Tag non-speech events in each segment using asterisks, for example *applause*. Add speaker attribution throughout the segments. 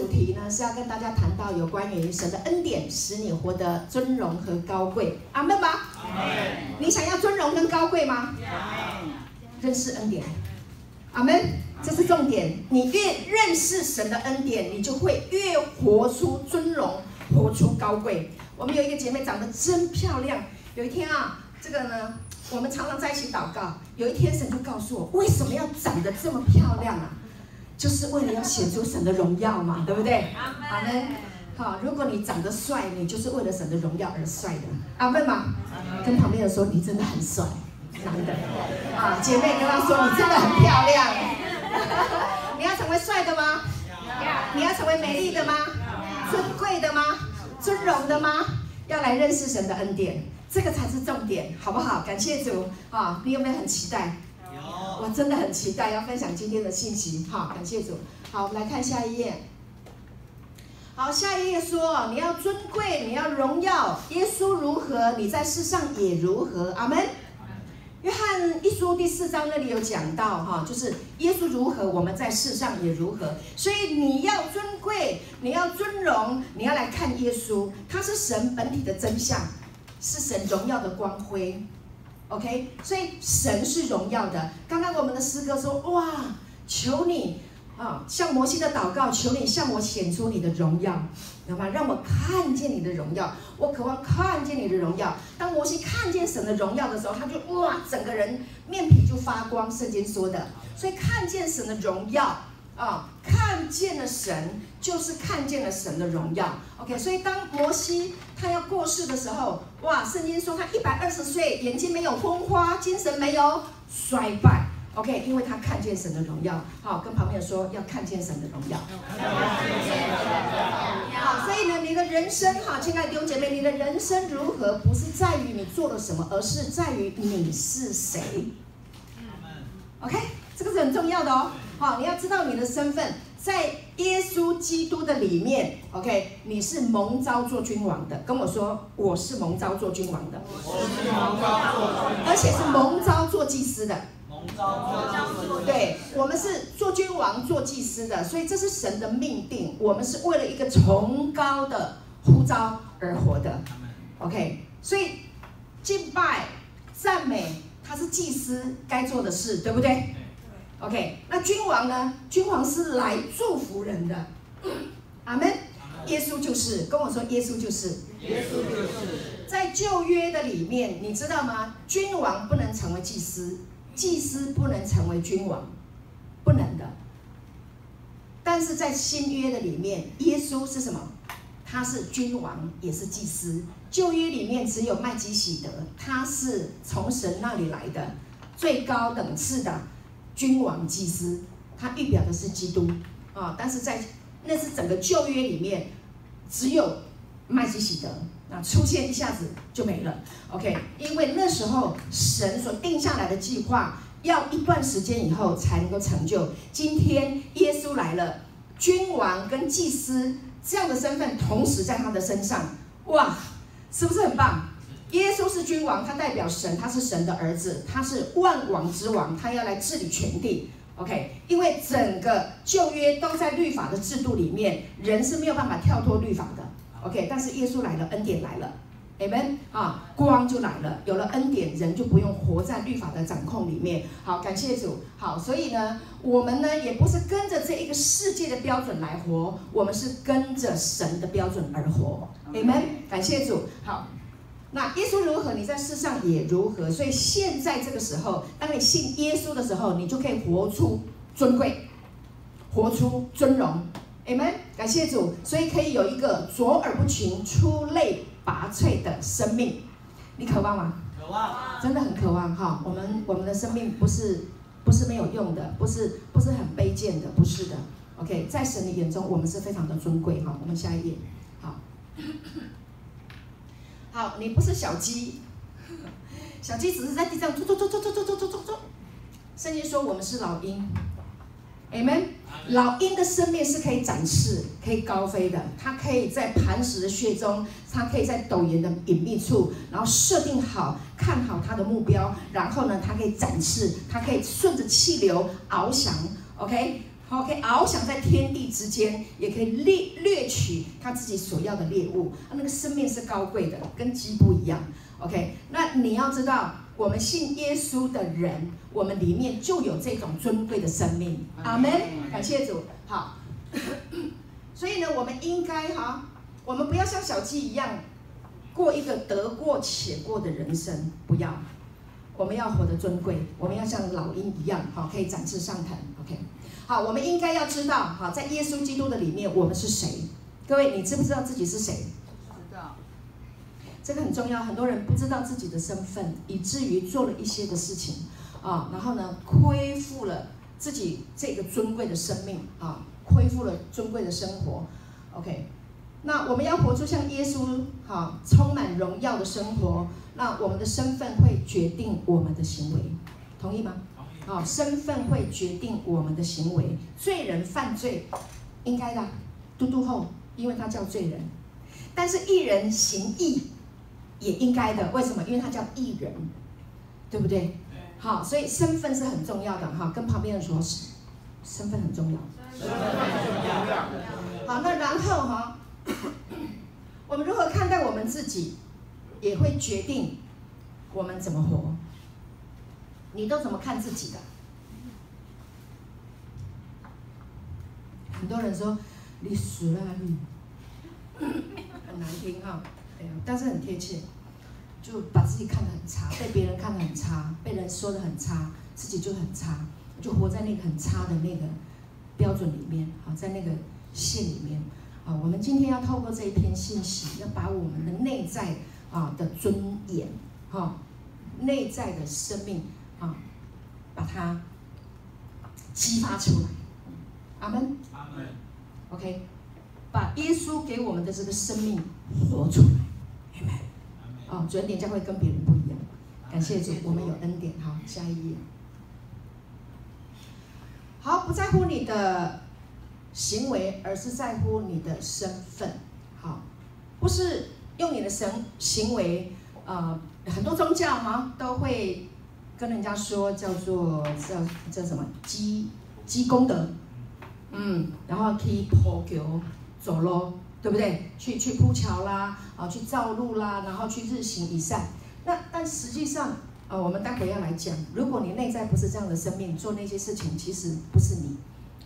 Speaker 1: 主题呢是要跟大家谈到有关于神的恩典，使你活得尊荣和高贵。阿门吧。你想要尊荣跟高贵吗？认识恩典。阿门。这是重点。你越认识神的恩典，你就会越活出尊荣，活出高贵。我们有一个姐妹长得真漂亮。有一天啊，这个呢，我们常常在一起祷告。有一天神就告诉我，为什么要长得这么漂亮啊？就是为了要显出神的荣耀嘛，对不对？阿门。好，如果你长得帅，你就是为了神的荣耀而帅的。阿门嘛。跟旁边的人说，你真的很帅，男的。啊，姐妹跟他说，你真的很漂亮。你要成为帅的吗？你要成为美丽的吗？尊贵的吗？尊荣的吗？要来认识神的恩典，这个才是重点，好不好？感谢主啊！你有没有很期待？我真的很期待要分享今天的信息，好，感谢主。好，我们来看下一页。好，下一页说，你要尊贵，你要荣耀，耶稣如何，你在世上也如何。阿门。约翰一书第四章那里有讲到，哈，就是耶稣如何，我们在世上也如何。所以你要尊贵，你要尊荣，你要来看耶稣，他是神本体的真相，是神荣耀的光辉。OK，所以神是荣耀的。刚刚我们的诗歌说：“哇，求你啊，向摩西的祷告，求你向我显出你的荣耀，懂吗？让我看见你的荣耀。我渴望看见你的荣耀。当摩西看见神的荣耀的时候，他就哇，整个人面皮就发光。圣经说的，所以看见神的荣耀。”啊，看见了神，就是看见了神的荣耀。OK，所以当摩西他要过世的时候，哇，圣经说他一百二十岁，眼睛没有昏花，精神没有衰败。OK，因为他看见神的荣耀。好，跟旁边说要看见神的荣耀。好，所以呢，你的人生哈，亲爱的弟兄姐妹，你的人生如何，不是在于你做了什么，而是在于你是谁。OK，这个是很重要的哦。好，你要知道你的身份，在耶稣基督的里面，OK，你是蒙召做君王的。跟我说，我是蒙召做君王的。我是蒙召做君王，而且是蒙召做祭司的。蒙召做祭司。对，我们是做君王、做祭司的，所以这是神的命定。我们是为了一个崇高的呼召而活的。OK，所以敬拜、赞美，它是祭司该做的事，对不对？OK，那君王呢？君王是来祝福人的，阿门。耶稣就是跟我说，耶稣就是。耶稣就是。在旧约的里面，你知道吗？君王不能成为祭司，祭司不能成为君王，不能的。但是在新约的里面，耶稣是什么？他是君王，也是祭司。旧约里面只有麦基喜德，他是从神那里来的，最高等次的。君王祭司，他预表的是基督啊，但是在那是整个旧约里面，只有麦基洗德啊出现一下子就没了。OK，因为那时候神所定下来的计划，要一段时间以后才能够成就。今天耶稣来了，君王跟祭司这样的身份同时在他的身上，哇，是不是很棒？耶稣是君王，他代表神，他是神的儿子，他是万王之王，他要来治理全地。OK，因为整个旧约都在律法的制度里面，人是没有办法跳脱律法的。OK，但是耶稣来了，恩典来了，Amen 啊，光就来了，有了恩典，人就不用活在律法的掌控里面。好，感谢主。好，所以呢，我们呢也不是跟着这一个世界的标准来活，我们是跟着神的标准而活。Amen，感谢主。好。那耶稣如何，你在世上也如何。所以现在这个时候，当你信耶稣的时候，你就可以活出尊贵，活出尊荣。Amen，感谢主。所以可以有一个卓尔不群、出类拔萃的生命。你渴望吗？渴望，真的很渴望哈。我们我们的生命不是不是没有用的，不是不是很卑贱的，不是的。OK，在神的眼中，我们是非常的尊贵哈。我们下一页，好。好，你不是小鸡，*laughs* 小鸡只是在地上走走走走走走走走走走。圣经说我们是老鹰，Amen。老鹰的生命是可以展翅、可以高飞的，它可以在磐石的穴中，它可以在陡岩的隐秘处，然后设定好、看好它的目标，然后呢，它可以展翅，它可以顺着气流翱翔，OK。好，可以翱翔在天地之间，也可以猎掠取他自己所要的猎物。那个生命是高贵的，跟鸡不一样。OK，那你要知道，我们信耶稣的人，我们里面就有这种尊贵的生命。阿门，感谢主。好，所以呢，我们应该哈，我们不要像小鸡一样过一个得过且过的人生，不要。我们要活得尊贵，我们要像老鹰一样，好，可以展翅上腾。OK，好，我们应该要知道，好，在耶稣基督的里面，我们是谁？各位，你知不知道自己是谁？知道。这个很重要，很多人不知道自己的身份，以至于做了一些的事情啊，然后呢，恢复了自己这个尊贵的生命啊，恢复了尊贵的生活。OK，那我们要活出像耶稣好，充满荣耀的生活。那我们的身份会决定我们的行为，同意吗？好，身份会决定我们的行为。罪人犯罪，应该的，嘟嘟后，因为他叫罪人。但是艺人行义，也应该的。为什么？因为他叫艺人，对不对？好，所以身份是很重要的哈。跟旁边人说，身份很重要。身份很重要。好，那然后哈，我们如何看待我们自己？也会决定我们怎么活。你都怎么看自己的？很多人说你死了你，很难听哈，但是很贴切，就把自己看得很差，被别人看得很差，被人说得很差，自己就很差，就活在那个很差的那个标准里面，好，在那个线里面。啊，我们今天要透过这一篇信息，要把我们的内在。啊的尊严，哈，内在的生命啊，把它激发出来。阿门。阿门。OK，把耶稣给我们的这个生命活出来。阿门。啊，准点将会跟别人不一样。感谢主，我们有恩典。好，下一页。好，不在乎你的行为，而是在乎你的身份。好，不是。用你的神行为，呃，很多宗教哈都会跟人家说叫做叫叫什么积积功德，嗯，然后可以铺桥走路，对不对？去去铺桥啦，啊，去造路啦，然后去日行一善。那但实际上，呃，我们待会要来讲，如果你内在不是这样的生命，做那些事情其实不是你。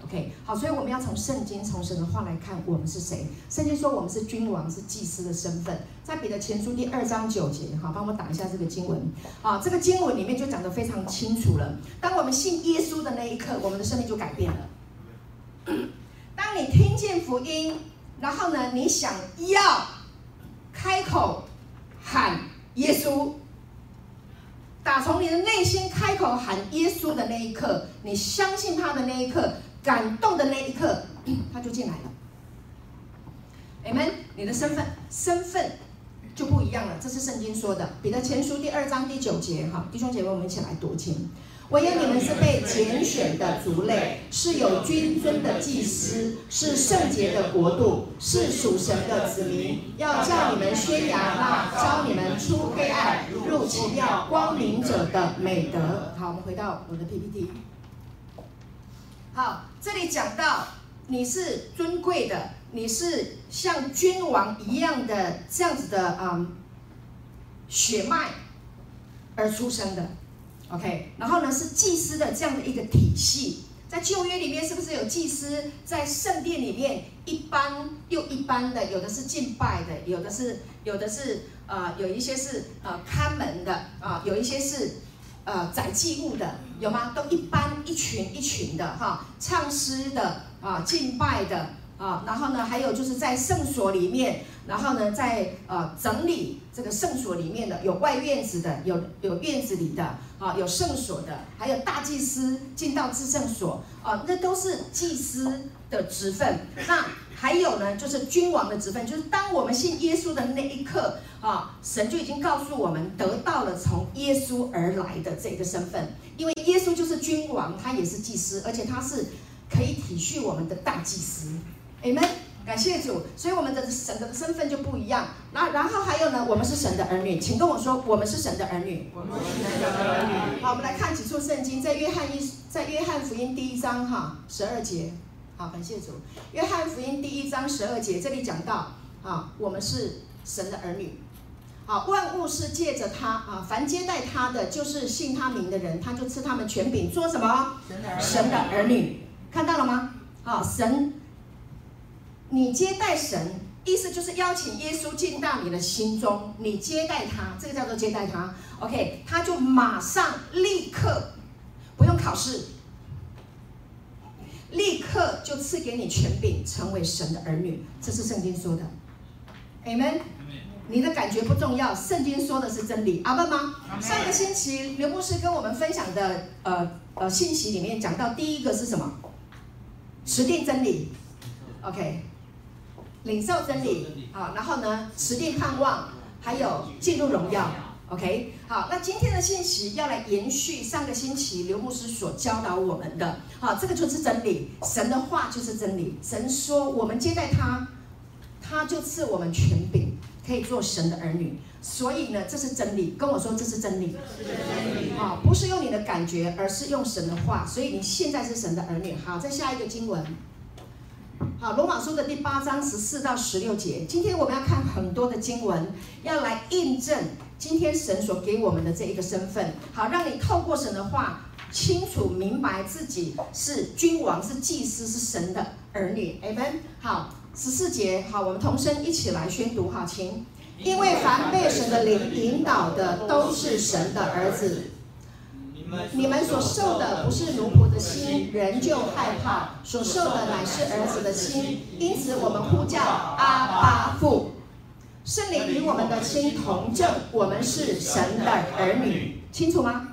Speaker 1: OK，好，所以我们要从圣经、从神的话来看我们是谁。圣经说我们是君王，是祭司的身份，在彼得前书第二章九节，好，帮我打一下这个经文。啊，这个经文里面就讲得非常清楚了。当我们信耶稣的那一刻，我们的生命就改变了。*coughs* 当你听见福音，然后呢，你想要开口喊耶稣，打从你的内心开口喊耶稣的那一刻，你相信他的那一刻。感动的那一刻，他就进来了。你们你的身份身份就不一样了。这是圣经说的，彼得前书第二章第九节。哈，弟兄姐妹，我们一起来读经。唯有你们是被拣选的族类，是有君尊的祭司，是圣洁的国度，是属神的子民。要叫你们宣扬那召你们出黑暗入奇妙光明者的美德。好，我们回到我的 PPT。好，这里讲到你是尊贵的，你是像君王一样的这样子的嗯血脉而出生的，OK，然后呢是祭司的这样的一个体系，在旧约里面是不是有祭司在圣殿里面一般又一般的，有的是敬拜的，有的是有的是呃有一些是呃看门的啊、有一些是。呃，载祭物的有吗？都一般一群一群的哈，唱诗的啊，敬拜的啊，然后呢，还有就是在圣所里面，然后呢，在呃整理这个圣所里面的，有外院子的，有有院子里的啊，有圣所的，还有大祭司进到至圣所啊，那都是祭司的职分。那还有呢，就是君王的职分，就是当我们信耶稣的那一刻啊，神就已经告诉我们，得到了从耶稣而来的这个身份，因为耶稣就是君王，他也是祭司，而且他是可以体恤我们的大祭司。Amen，感谢主，所以我们的神的身份就不一样。那然后还有呢，我们是神的儿女，请跟我说，我们是神的儿女。我们是神的儿女。好，我们来看几处圣经，在约翰一，在约翰福音第一章哈十二节。好，感谢主。约翰福音第一章十二节，这里讲到啊，我们是神的儿女。好，万物是借着他啊，凡接待他的，就是信他名的人，他就赐他们权柄，做什么？神的儿女。看到了吗？好，神，你接待神，意思就是邀请耶稣进到你的心中，你接待他，这个叫做接待他。OK，他就马上立刻不用考试，立刻就赐给你权柄，成为神的儿女。这是圣经说的。Amen。你的感觉不重要，圣经说的是真理，阿门吗？上个星期刘牧师跟我们分享的呃呃信息里面讲到，第一个是什么？持定真理，OK，领受真理，好，然后呢，持定盼望，还有进入荣耀，OK，好，那今天的信息要来延续上个星期刘牧师所教导我们的，好，这个就是真理，神的话就是真理，神说我们接待他，他就赐我们权柄。可以做神的儿女，所以呢，这是真理。跟我说，这是真理。好，不是用你的感觉，而是用神的话。所以你现在是神的儿女。好，再下一个经文。好，罗马书的第八章十四到十六节。今天我们要看很多的经文，要来印证今天神所给我们的这一个身份。好，让你透过神的话，清楚明白自己是君王、是祭司、是神的儿女。Amen。好。十四节，好，我们同声一起来宣读，好，请。因为凡被神的灵引导的，都是神的儿子。你们所受的不是奴仆的心，人就害怕；所受的乃是儿子的心，因此我们呼叫阿爸父。圣灵与我们的心同证，我们是神的儿女，清楚吗？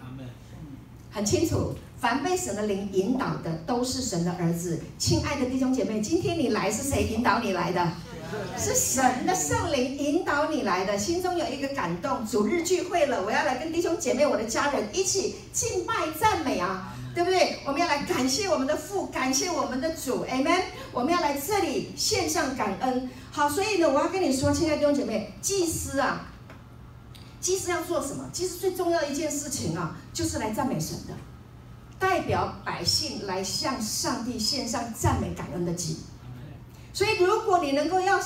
Speaker 1: 很清楚。凡被神的灵引导的，都是神的儿子。亲爱的弟兄姐妹，今天你来是谁引导你来的？是神的圣灵引导你来的。心中有一个感动，主日聚会了，我要来跟弟兄姐妹、我的家人一起敬拜赞美啊，对不对？我们要来感谢我们的父，感谢我们的主，Amen。我们要来这里献上感恩。好，所以呢，我要跟你说，亲爱的弟兄姐妹，祭司啊，祭司要做什么？祭司最重要的一件事情啊，就是来赞美神的。代表百姓来向上帝献上赞美感恩的祭，所以如果你能够要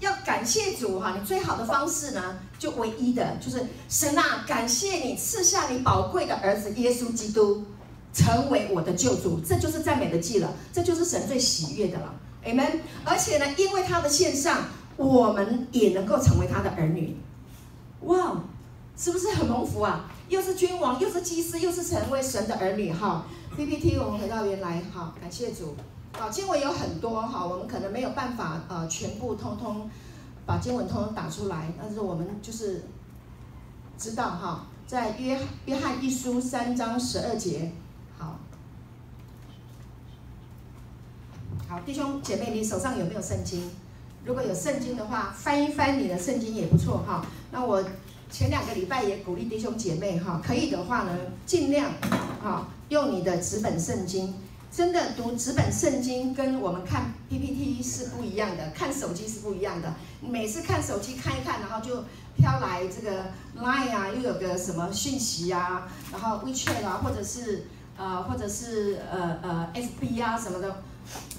Speaker 1: 要感谢主哈，你最好的方式呢，就唯一的就是神啊，感谢你赐下你宝贵的儿子耶稣基督，成为我的救主，这就是赞美的祭了，这就是神最喜悦的了，Amen。而且呢，因为他的献上，我们也能够成为他的儿女，哇，是不是很蒙福啊？又是君王，又是祭司，又是成为神的儿女哈。PPT，我们回到原来哈，感谢主。好，经文有很多哈，我们可能没有办法呃全部通通把经文通通打出来，但是我们就是知道哈，在约约翰一书三章十二节，好，好弟兄姐妹，你手上有没有圣经？如果有圣经的话，翻一翻你的圣经也不错哈。那我。前两个礼拜也鼓励弟兄姐妹哈，可以的话呢，尽量啊用你的纸本圣经。真的读纸本圣经跟我们看 PPT 是不一样的，看手机是不一样的。每次看手机看一看，然后就飘来这个 Line 啊，又有个什么讯息啊，然后 WeChat 啊，或者是呃或者是呃呃 FB 啊什么的，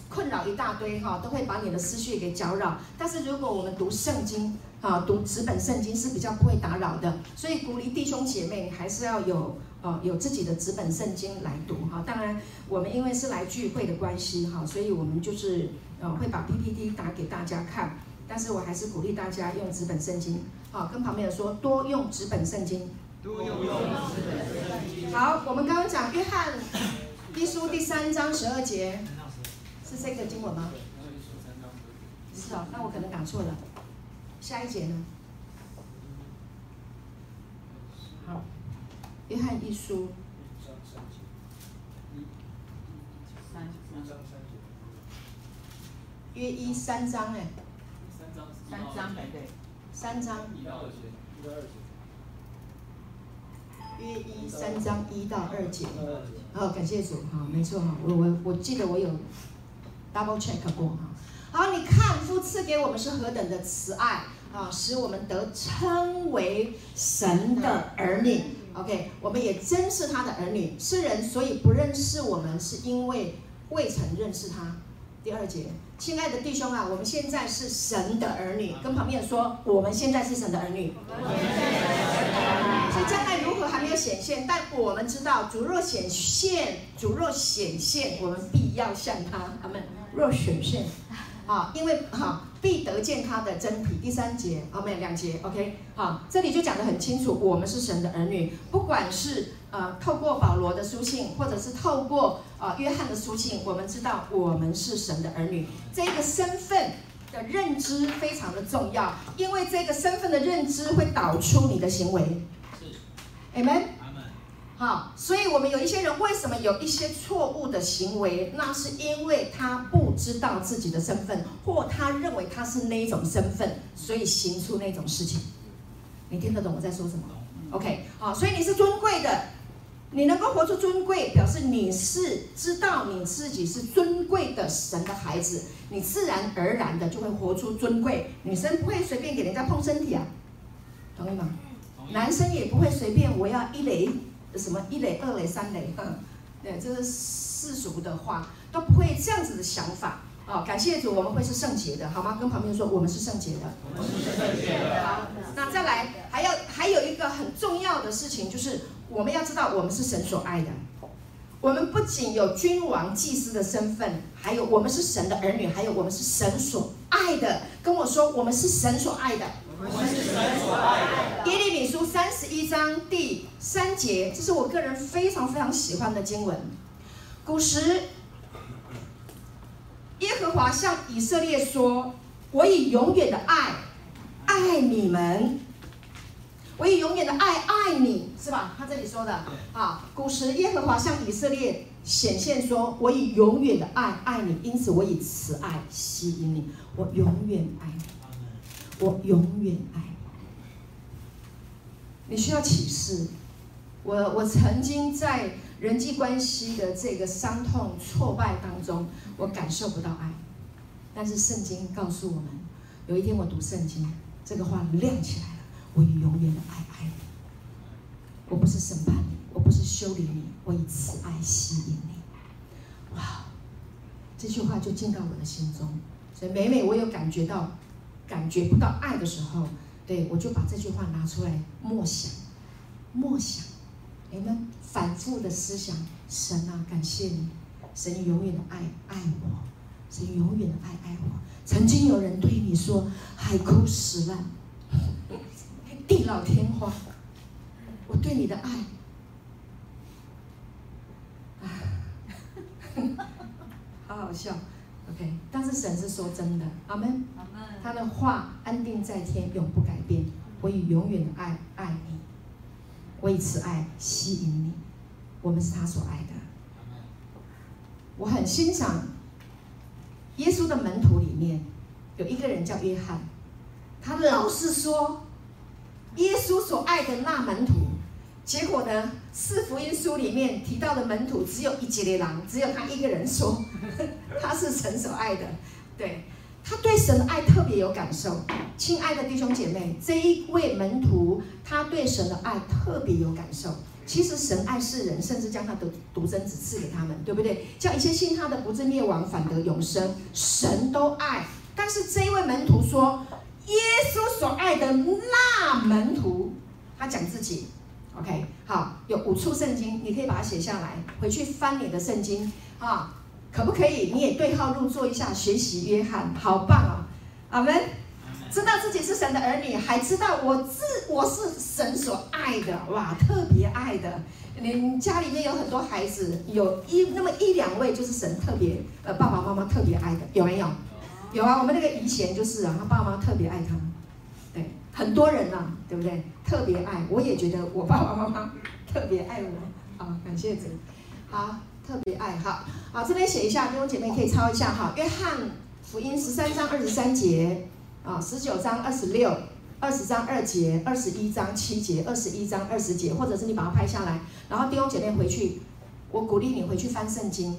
Speaker 1: 困扰一大堆哈，都会把你的思绪给搅扰。但是如果我们读圣经，啊，读纸本圣经是比较不会打扰的，所以鼓励弟兄姐妹，你还是要有呃有自己的纸本圣经来读哈。当然，我们因为是来聚会的关系哈，所以我们就是呃会把 PPT 打给大家看，但是我还是鼓励大家用纸本圣经。好，跟旁边人说，多用纸本圣经。多用纸本圣经。好，我们刚刚讲约翰一书第三章十二节，是这个经文吗？是哦，那我可能打错了。下一节呢？好，约翰一书。三约一三章哎，三章对对，三章。一到二节，约一三章一到二节，好，感谢主，好，没错哈，我我我记得我有 double check 过哈。好，你看父赐给我们是何等的慈爱啊，使我们得称为神的儿女。OK，我们也真是他的儿女。世人所以不认识我们，是因为未曾认识他。第二节，亲爱的弟兄啊，我们现在是神的儿女，跟旁边人说，我们现在是神的儿女。所以将来如还没有显现，但我们知道，主若显现，主若显现，我们必要向他。他们若显现，啊，因为哈必得见他的真体。第三节，啊，没有两节，OK，好，这里就讲得很清楚，我们是神的儿女，不管是。呃，透过保罗的书信，或者是透过呃约翰的书信，我们知道我们是神的儿女。这个身份的认知非常的重要，因为这个身份的认知会导出你的行为。是，Amen。好，所以我们有一些人为什么有一些错误的行为？那是因为他不知道自己的身份，或他认为他是那一种身份，所以行出那种事情。你听得懂我在说什么？OK，好，所以你是尊贵的。你能够活出尊贵，表示你是知道你自己是尊贵的神的孩子，你自然而然的就会活出尊贵。女生不会随便给人家碰身体啊，同意吗？男生也不会随便，我要一垒什么一垒、二垒、三垒，嗯，对，这是世俗的话，都不会这样子的想法。哦，感谢主，我们会是圣洁的，好吗？跟旁边说，我们是圣洁的。我们是圣洁的。好，那再来，还要还有一个很重要的事情，就是我们要知道，我们是神所爱的。我们不仅有君王、祭司的身份，还有我们是神的儿女，还有我们是神所爱的。跟我说，我们是神所爱的。我们是神所爱的。耶利米书三十一章第三节，这是我个人非常非常喜欢的经文。古时。耶和华向以色列说：“我以永远的爱爱你们，我以永远的爱爱你，是吧？”他这里说的啊，古时耶和华向以色列显现说：“我以永远的爱爱你，因此我以慈爱吸引你，我永远爱你，我永远爱你。”你需要启示。我我曾经在。人际关系的这个伤痛、挫败当中，我感受不到爱。但是圣经告诉我们，有一天我读圣经，这个话亮起来了。我以永远的爱爱你，我不是审判你，我不是修理你，我以慈爱吸引你。哇，这句话就进到我的心中。所以每每我有感觉到感觉不到爱的时候，对，我就把这句话拿出来默想，默想。你们反复的思想，神啊，感谢你，神永远的爱爱我，神永远的爱爱我。曾经有人对你说海枯石烂，*laughs* 地老天荒，我对你的爱，啊，*laughs* 好好笑。，OK。但是神是说真的，阿门，阿门。他的话安定在天，永不改变。我以永远的爱爱你。我以慈爱吸引你，我们是他所爱的。我很欣赏耶稣的门徒里面有一个人叫约翰，他老是说耶稣所爱的那门徒，结果呢，四福音书里面提到的门徒只有一节的狼，只有他一个人说 *laughs* 他是神所爱的，对。他对神的爱特别有感受，亲爱的弟兄姐妹，这一位门徒他对神的爱特别有感受。其实神爱世人，甚至将他的独生子赐给他们，对不对？叫一切信他的不至灭亡，反得永生。神都爱，但是这一位门徒说，耶稣所爱的那门徒，他讲自己。OK，好，有五处圣经，你可以把它写下来，回去翻你的圣经啊。可不可以？你也对号入座一下，学习约翰，好棒哦！阿门。知道自己是神的儿女，还知道我自我是神所爱的，哇，特别爱的。你家里面有很多孩子，有一那么一两位就是神特别呃爸爸妈妈特别爱的，有没有？有啊，我们那个以前就是啊，他爸妈特别爱他，对，很多人呐、啊，对不对？特别爱，我也觉得我爸爸妈妈 *laughs* 特别爱我，好，感谢主，好。特别爱哈，好，这边写一下，弟兄姐妹可以抄一下哈。约翰福音十三章二十三节啊，十九章二十六，二十章二节，二十一章七节，二十一章二十节，或者是你把它拍下来，然后弟兄姐妹回去，我鼓励你回去翻圣经。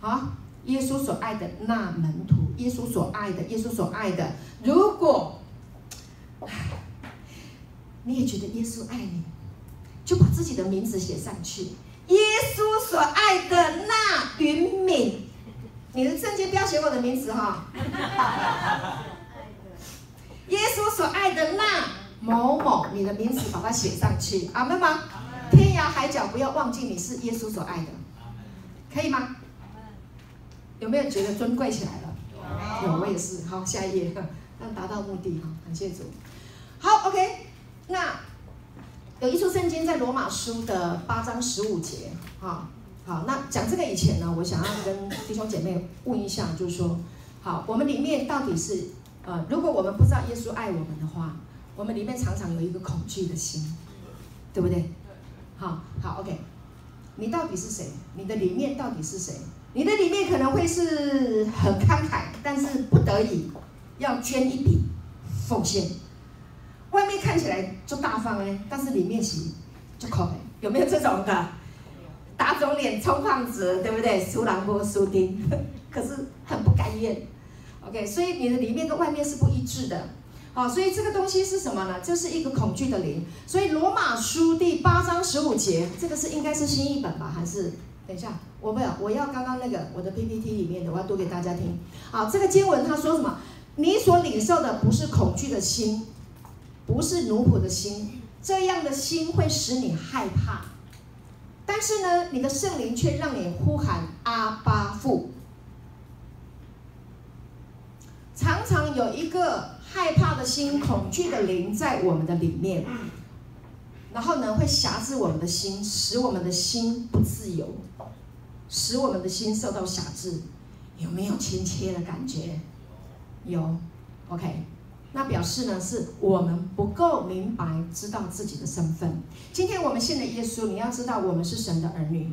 Speaker 1: 好，耶稣所爱的那门徒，耶稣所爱的，耶稣所爱的，如果你也觉得耶稣爱你。就把自己的名字写上去。耶稣所爱的那云敏，你的证件不要写我的名字哈。耶稣所爱的那某某，你的名字把它写上去，阿门吗？天涯海角不要忘记你是耶稣所爱的，可以吗？有没有觉得尊贵起来了？有，我也是。好，下一页，让达到目的哈，感谢主。好，OK，那。有一处圣经在罗马书的八章十五节，哈，好，那讲这个以前呢，我想要跟弟兄姐妹问一下，就是说，好，我们里面到底是，呃，如果我们不知道耶稣爱我们的话，我们里面常常有一个恐惧的心，对不对？好，好，OK，你到底是谁？你的里面到底是谁？你的里面可能会是很慷慨，但是不得已要捐一笔奉献。外面看起来就大方哎，但是里面是就抠哎，有没有这种的？打肿脸充胖子，对不对？输人不输丁，*laughs* 可是很不甘愿。OK，所以你的里面跟外面是不一致的。好，所以这个东西是什么呢？就是一个恐惧的灵。所以罗马书第八章十五节，这个是应该是新译本吧？还是等一下，我没有，我要刚刚那个我的 PPT 里面的，我要读给大家听。好，这个经文他说什么？你所领受的不是恐惧的心。不是奴仆的心，这样的心会使你害怕。但是呢，你的圣灵却让你呼喊阿爸父。常常有一个害怕的心、恐惧的灵在我们的里面，然后呢，会辖制我们的心，使我们的心不自由，使我们的心受到辖制。有没有亲切的感觉？有，OK。那表示呢，是我们不够明白知道自己的身份。今天我们信了耶稣，你要知道我们是神的儿女。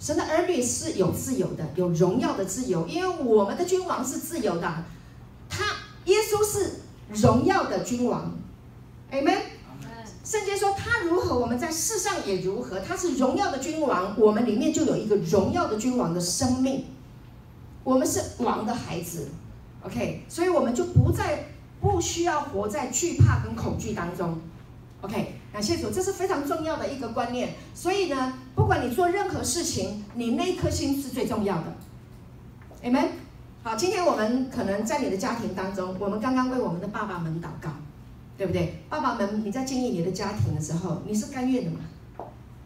Speaker 1: 神的儿女是有自由的，有荣耀的自由，因为我们的君王是自由的。他耶稣是荣耀的君王，Amen。圣经说他如何，我们在世上也如何。他是荣耀的君王，我们里面就有一个荣耀的君王的生命。我们是王的孩子，OK，所以我们就不再。不需要活在惧怕跟恐惧当中，OK，感谢主，这是非常重要的一个观念。所以呢，不管你做任何事情，你那颗心是最重要的，Amen。好，今天我们可能在你的家庭当中，我们刚刚为我们的爸爸们祷告，对不对？爸爸们，你在经营你的家庭的时候，你是甘愿的吗？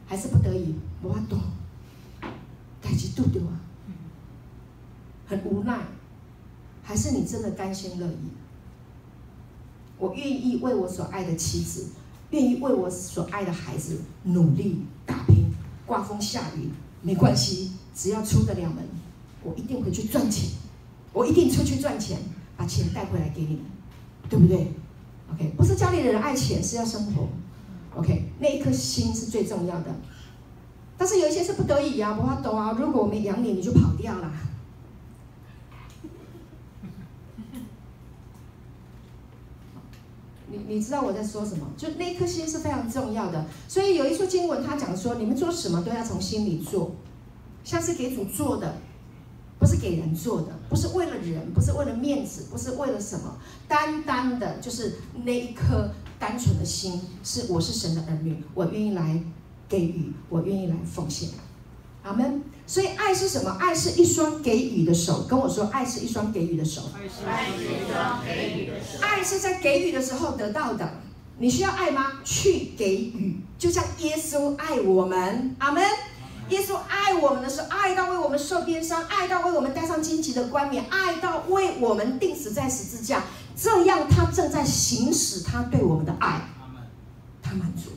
Speaker 1: 还是不得已？无法度，代志拄着啊，很无奈，还是你真的甘心乐意？我愿意为我所爱的妻子，愿意为我所爱的孩子努力打拼，刮风下雨没关系，只要出得了门，我一定会去赚钱，我一定出去赚钱，把钱带回来给你们，对不对？OK，不是家里的人爱钱，是要生活。OK，那一颗心是最重要的。但是有一些是不得已啊，不怕懂啊。如果我没养你，你就跑掉了。你知道我在说什么？就那颗心是非常重要的。所以有一处经文，他讲说：你们做什么都要从心里做，像是给主做的，不是给人做的，不是为了人，不是为了面子，不是为了什么，单单的就是那一颗单纯的心，是我是神的儿女，我愿意来给予，我愿意来奉献。阿门。所以爱是什么？爱是一双给予的手。跟我说，爱是一双给予的手。爱是一双给予的手。爱是在给予的时候得到的。你需要爱吗？去给予，就像耶稣爱我们。阿门。耶稣爱我们的时候，爱到为我们受鞭伤，爱到为我们戴上荆棘的冠冕，爱到为我们钉死在十字架。这样，他正在行使他对我们的爱。他满足。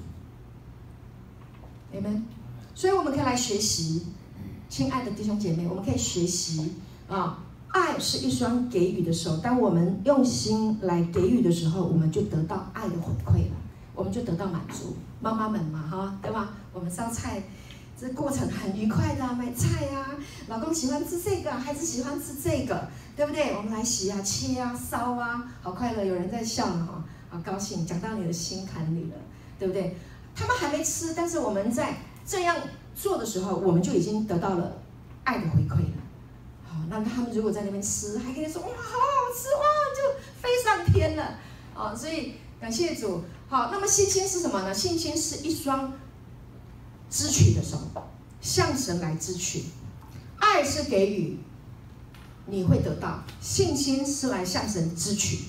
Speaker 1: 阿门。所以我们可以来学习，亲爱的弟兄姐妹，我们可以学习啊，爱是一双给予的手。当我们用心来给予的时候，我们就得到爱的回馈了，我们就得到满足。妈妈们嘛，哈，对吧？我们烧菜，这过程很愉快的，买菜呀，老公喜欢吃这个，孩子喜欢吃这个，对不对？我们来洗啊、切啊、烧啊，好快乐，有人在笑呢，哈，好高兴，讲到你的心坎里了，对不对？他们还没吃，但是我们在。这样做的时候，我们就已经得到了爱的回馈了。好，那他们如果在那边吃，还跟你说哇，好好吃哇，就飞上天了。啊，所以感谢主。好，那么信心是什么呢？信心是一双支取的手，向神来支取。爱是给予，你会得到；信心是来向神支取。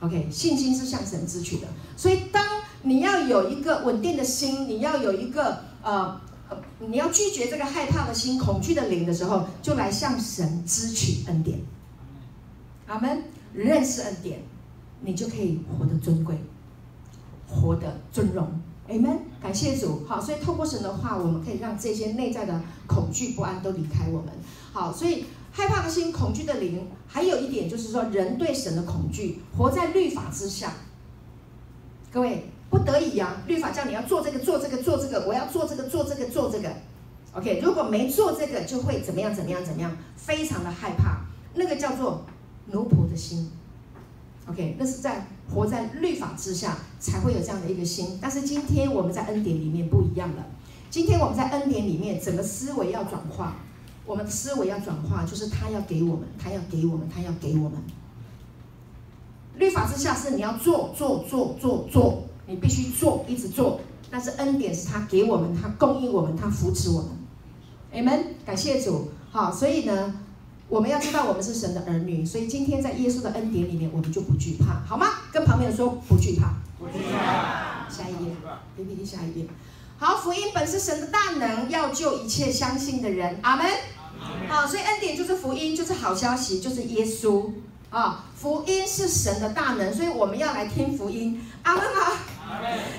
Speaker 1: OK，信心是向神支取的。所以，当你要有一个稳定的心，你要有一个呃。你要拒绝这个害怕的心、恐惧的灵的时候，就来向神支取恩典。阿门。认识恩典，你就可以活得尊贵，活得尊荣。阿门。感谢主。好，所以透过神的话，我们可以让这些内在的恐惧不安都离开我们。好，所以害怕的心、恐惧的灵，还有一点就是说，人对神的恐惧，活在律法之下。各位。不得已呀、啊，律法叫你要做这个，做这个，做这个，我要做这个，做这个，做这个。OK，如果没做这个，就会怎么样？怎么样？怎么样？非常的害怕，那个叫做奴仆的心。OK，那是在活在律法之下才会有这样的一个心。但是今天我们在恩典里面不一样了。今天我们在恩典里面，整个思维要转化，我们的思维要转化，就是他要给我们，他要给我们，他要给我们。律法之下是你要做做做做做。你必须做，一直做。但是恩典是他给我们，他供应我们，他扶持我们。Amen，感谢主。好，所以呢，我们要知道我们是神的儿女，所以今天在耶稣的恩典里面，我们就不惧怕，好吗？跟旁边人说不惧怕。不惧怕。下一页，PPT 下一页。好，福音本是神的大能，要救一切相信的人。阿门。好，所以恩典就是福音，就是好消息，就是耶稣。啊，福音是神的大能，所以我们要来听福音。阿门吗？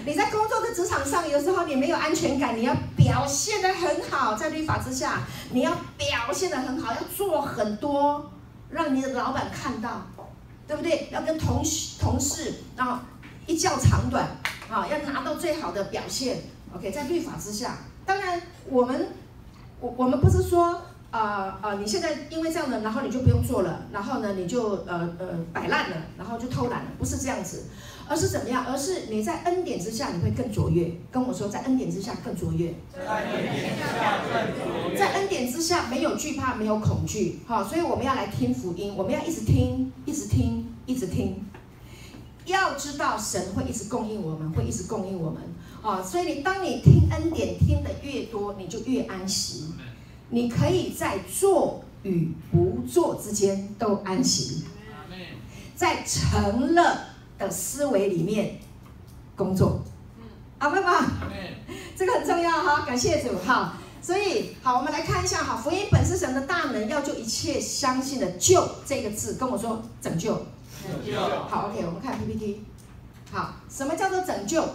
Speaker 1: 你在工作的职场上，有时候你没有安全感，你要表现得很好，在律法之下，你要表现得很好，要做很多，让你的老板看到，对不对？要跟同事同事，然后一较长短，啊，要拿到最好的表现。OK，在律法之下，当然我们，我我们不是说。啊啊、你现在因为这样的，然后你就不用做了，然后呢，你就呃呃摆烂了，然后就偷懒了，不是这样子，而是怎么样？而是你在恩典之下，你会更卓越。跟我说，在恩典之下更卓越。在恩典之下更卓越。在恩典之下没有惧怕，没有恐惧。好，所以我们要来听福音，我们要一直听，一直听，一直听。要知道神会一直供应我们，会一直供应我们。啊，所以你当你听恩典听得越多，你就越安息。你可以在做与不做之间都安息，在成乐的思维里面工作，阿门吗？*laughs* 这个很重要哈，感谢主哈。所以好，我们来看一下哈，福音本是神的大能，要救一切相信的。救这个字跟我说拯救，拯救。好，OK，我们看 PPT。好，什么叫做拯救？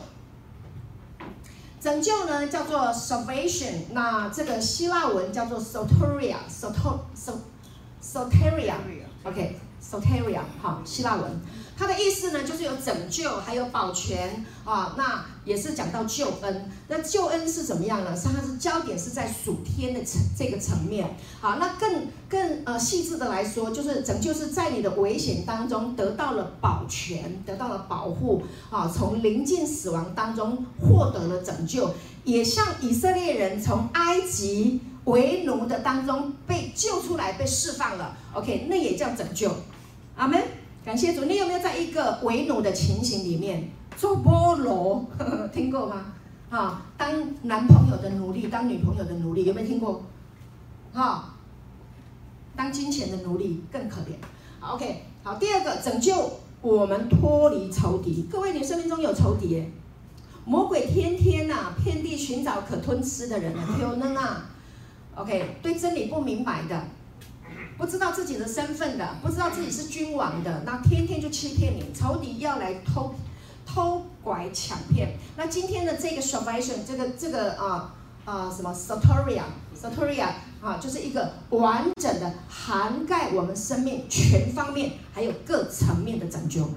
Speaker 1: 拯救呢，叫做 salvation，那这个希腊文叫做 soteria，soteria，OK，soteria，好，希腊文。它的意思呢，就是有拯救，还有保全啊。那也是讲到救恩。那救恩是怎么样呢？是它是焦点是在属天的层这个层面。好，那更更呃细致的来说，就是拯救是在你的危险当中得到了保全，得到了保护啊，从临近死亡当中获得了拯救，也像以色列人从埃及为奴的当中被救出来，被释放了。OK，那也叫拯救。阿门。感谢主，你有没有在一个为奴的情形里面做菠萝？听过吗？啊，当男朋友的奴隶，当女朋友的奴隶，有没有听过？哈，当金钱的奴隶更可怜。，OK，好，第二个拯救我们脱离仇敌。各位，你生命中有仇敌？魔鬼天天呐、啊，遍地寻找可吞吃的人啊，有能啊？OK，对真理不明白的。不知道自己的身份的，不知道自己是君王的，那天天就欺骗你，仇敌要来偷偷拐抢骗。那今天的这个 salvation，这个这个啊啊什么 soteria soteria 啊，就是一个完整的涵盖我们生命全方面还有各层面的拯救。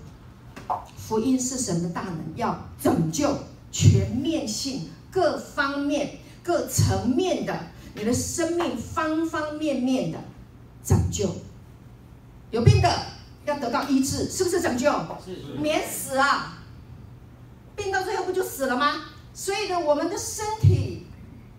Speaker 1: 福音是神的大能，要拯救全面性、各方面、各层面的你的生命方方面面的。拯救有病的要得到医治，是不是拯救？是免死啊！病到最后不就死了吗？所以呢，我们的身体、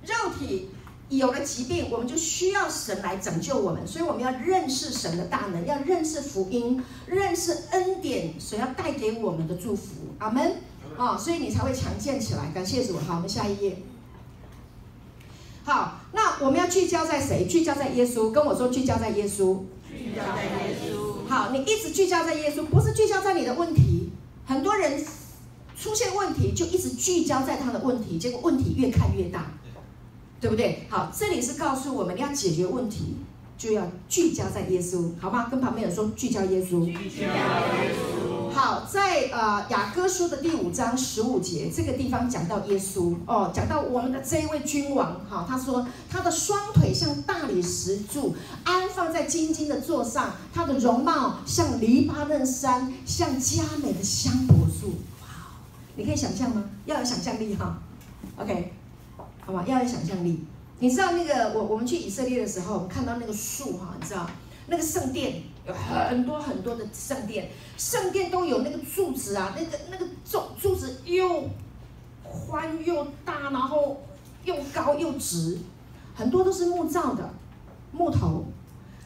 Speaker 1: 肉体有了疾病，我们就需要神来拯救我们，所以我们要认识神的大能，要认识福音，认识恩典，神要带给我们的祝福。阿门。啊，所以你才会强健起来。感谢主。好，我们下一页。好，那我们要聚焦在谁？聚焦在耶稣。跟我说，聚焦在耶稣。
Speaker 2: 聚焦在耶稣。
Speaker 1: 好，你一直聚焦在耶稣，不是聚焦在你的问题。很多人出现问题，就一直聚焦在他的问题，结果问题越看越大，对不对？好，这里是告诉我们要解决问题，就要聚焦在耶稣，好吗？跟旁边人说，聚焦耶稣。聚焦耶稣。好，在呃雅歌书的第五章十五节这个地方讲到耶稣哦，讲到我们的这一位君王哈、他说他的双腿像大理石柱，安放在金金的座上，他的容貌像黎巴嫩山，像佳美的香柏树。哇，你可以想象吗？要有想象力哈。OK，好吧，要有想象力。你知道那个我我们去以色列的时候，我们看到那个树哈，你知道那个圣殿。有很多很多的圣殿，圣殿都有那个柱子啊，那个那个柱柱子又宽又大，然后又高又直，很多都是木造的木头。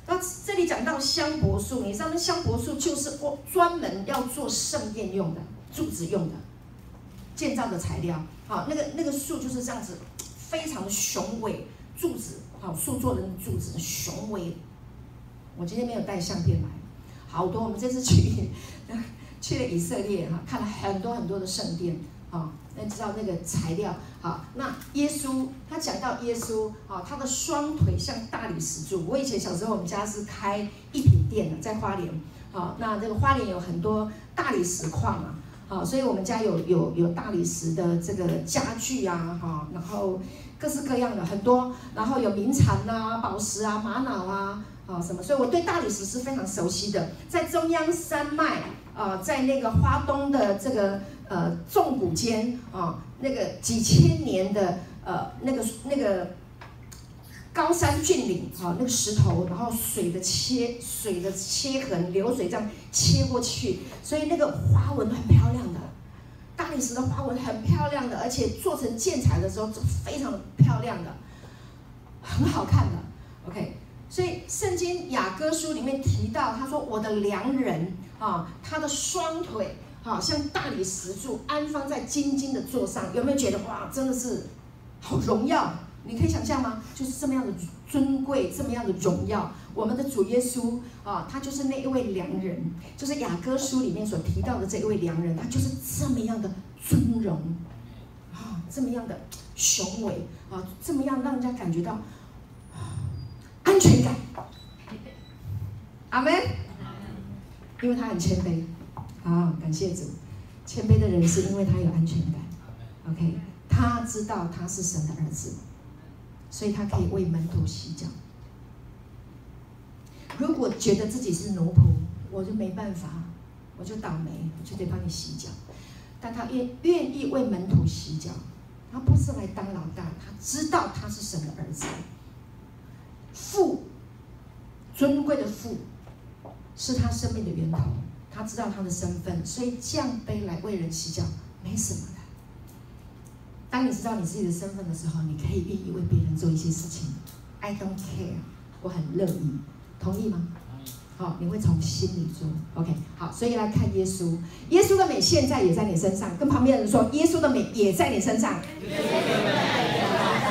Speaker 1: 那这里讲到香柏树，你知道那香柏树就是我专门要做圣殿用的柱子用的建造的材料。好，那个那个树就是这样子，非常雄伟，柱子好树做的那柱子雄伟。我今天没有带相片来，好多。我们这次去去了以色列哈，看了很多很多的圣殿啊，那知道那个材料好。那耶稣他讲到耶稣啊，他的双腿像大理石柱。我以前小时候我们家是开一品店的，在花莲啊。那这个花莲有很多大理石矿啊，好，所以我们家有有有大理石的这个家具啊，哈，然后各式各样的很多，然后有名产啊、宝石啊、玛瑙啊。啊，什么？所以我对大理石是非常熟悉的。在中央山脉啊，在那个花东的这个呃纵谷间啊，那个几千年的呃那个那个高山峻岭啊，那个石头，然后水的切水的切痕，流水这样切过去，所以那个花纹很漂亮的。大理石的花纹很漂亮的，而且做成建材的时候非常漂亮的，很好看的。OK。所以圣经雅歌书里面提到，他说我的良人啊，他的双腿好像大理石柱安放在金金的座上，有没有觉得哇，真的是好荣耀？你可以想象吗？就是这么样的尊贵，这么样的荣耀。我们的主耶稣啊，他就是那一位良人，就是雅歌书里面所提到的这一位良人，他就是这么样的尊荣啊，这么样的雄伟啊，这么样让人家感觉到。安全感，阿门。因为他很谦卑，好，感谢主。谦卑的人是因为他有安全感，OK，他知道他是神的儿子，所以他可以为门徒洗脚。如果觉得自己是奴仆，我就没办法，我就倒霉，我就得帮你洗脚。但他愿愿意为门徒洗脚，他不是来当老大，他知道他是神的儿子。富，尊贵的富，是他生命的源头。他知道他的身份，所以降杯来为人洗脚，没什么的。当你知道你自己的身份的时候，你可以愿意为别人做一些事情。I don't care，我很乐意，同意吗？好，你会从心里做。OK，好，所以来看耶稣，耶稣的美现在也在你身上。跟旁边的人说，耶稣的美也在你身上。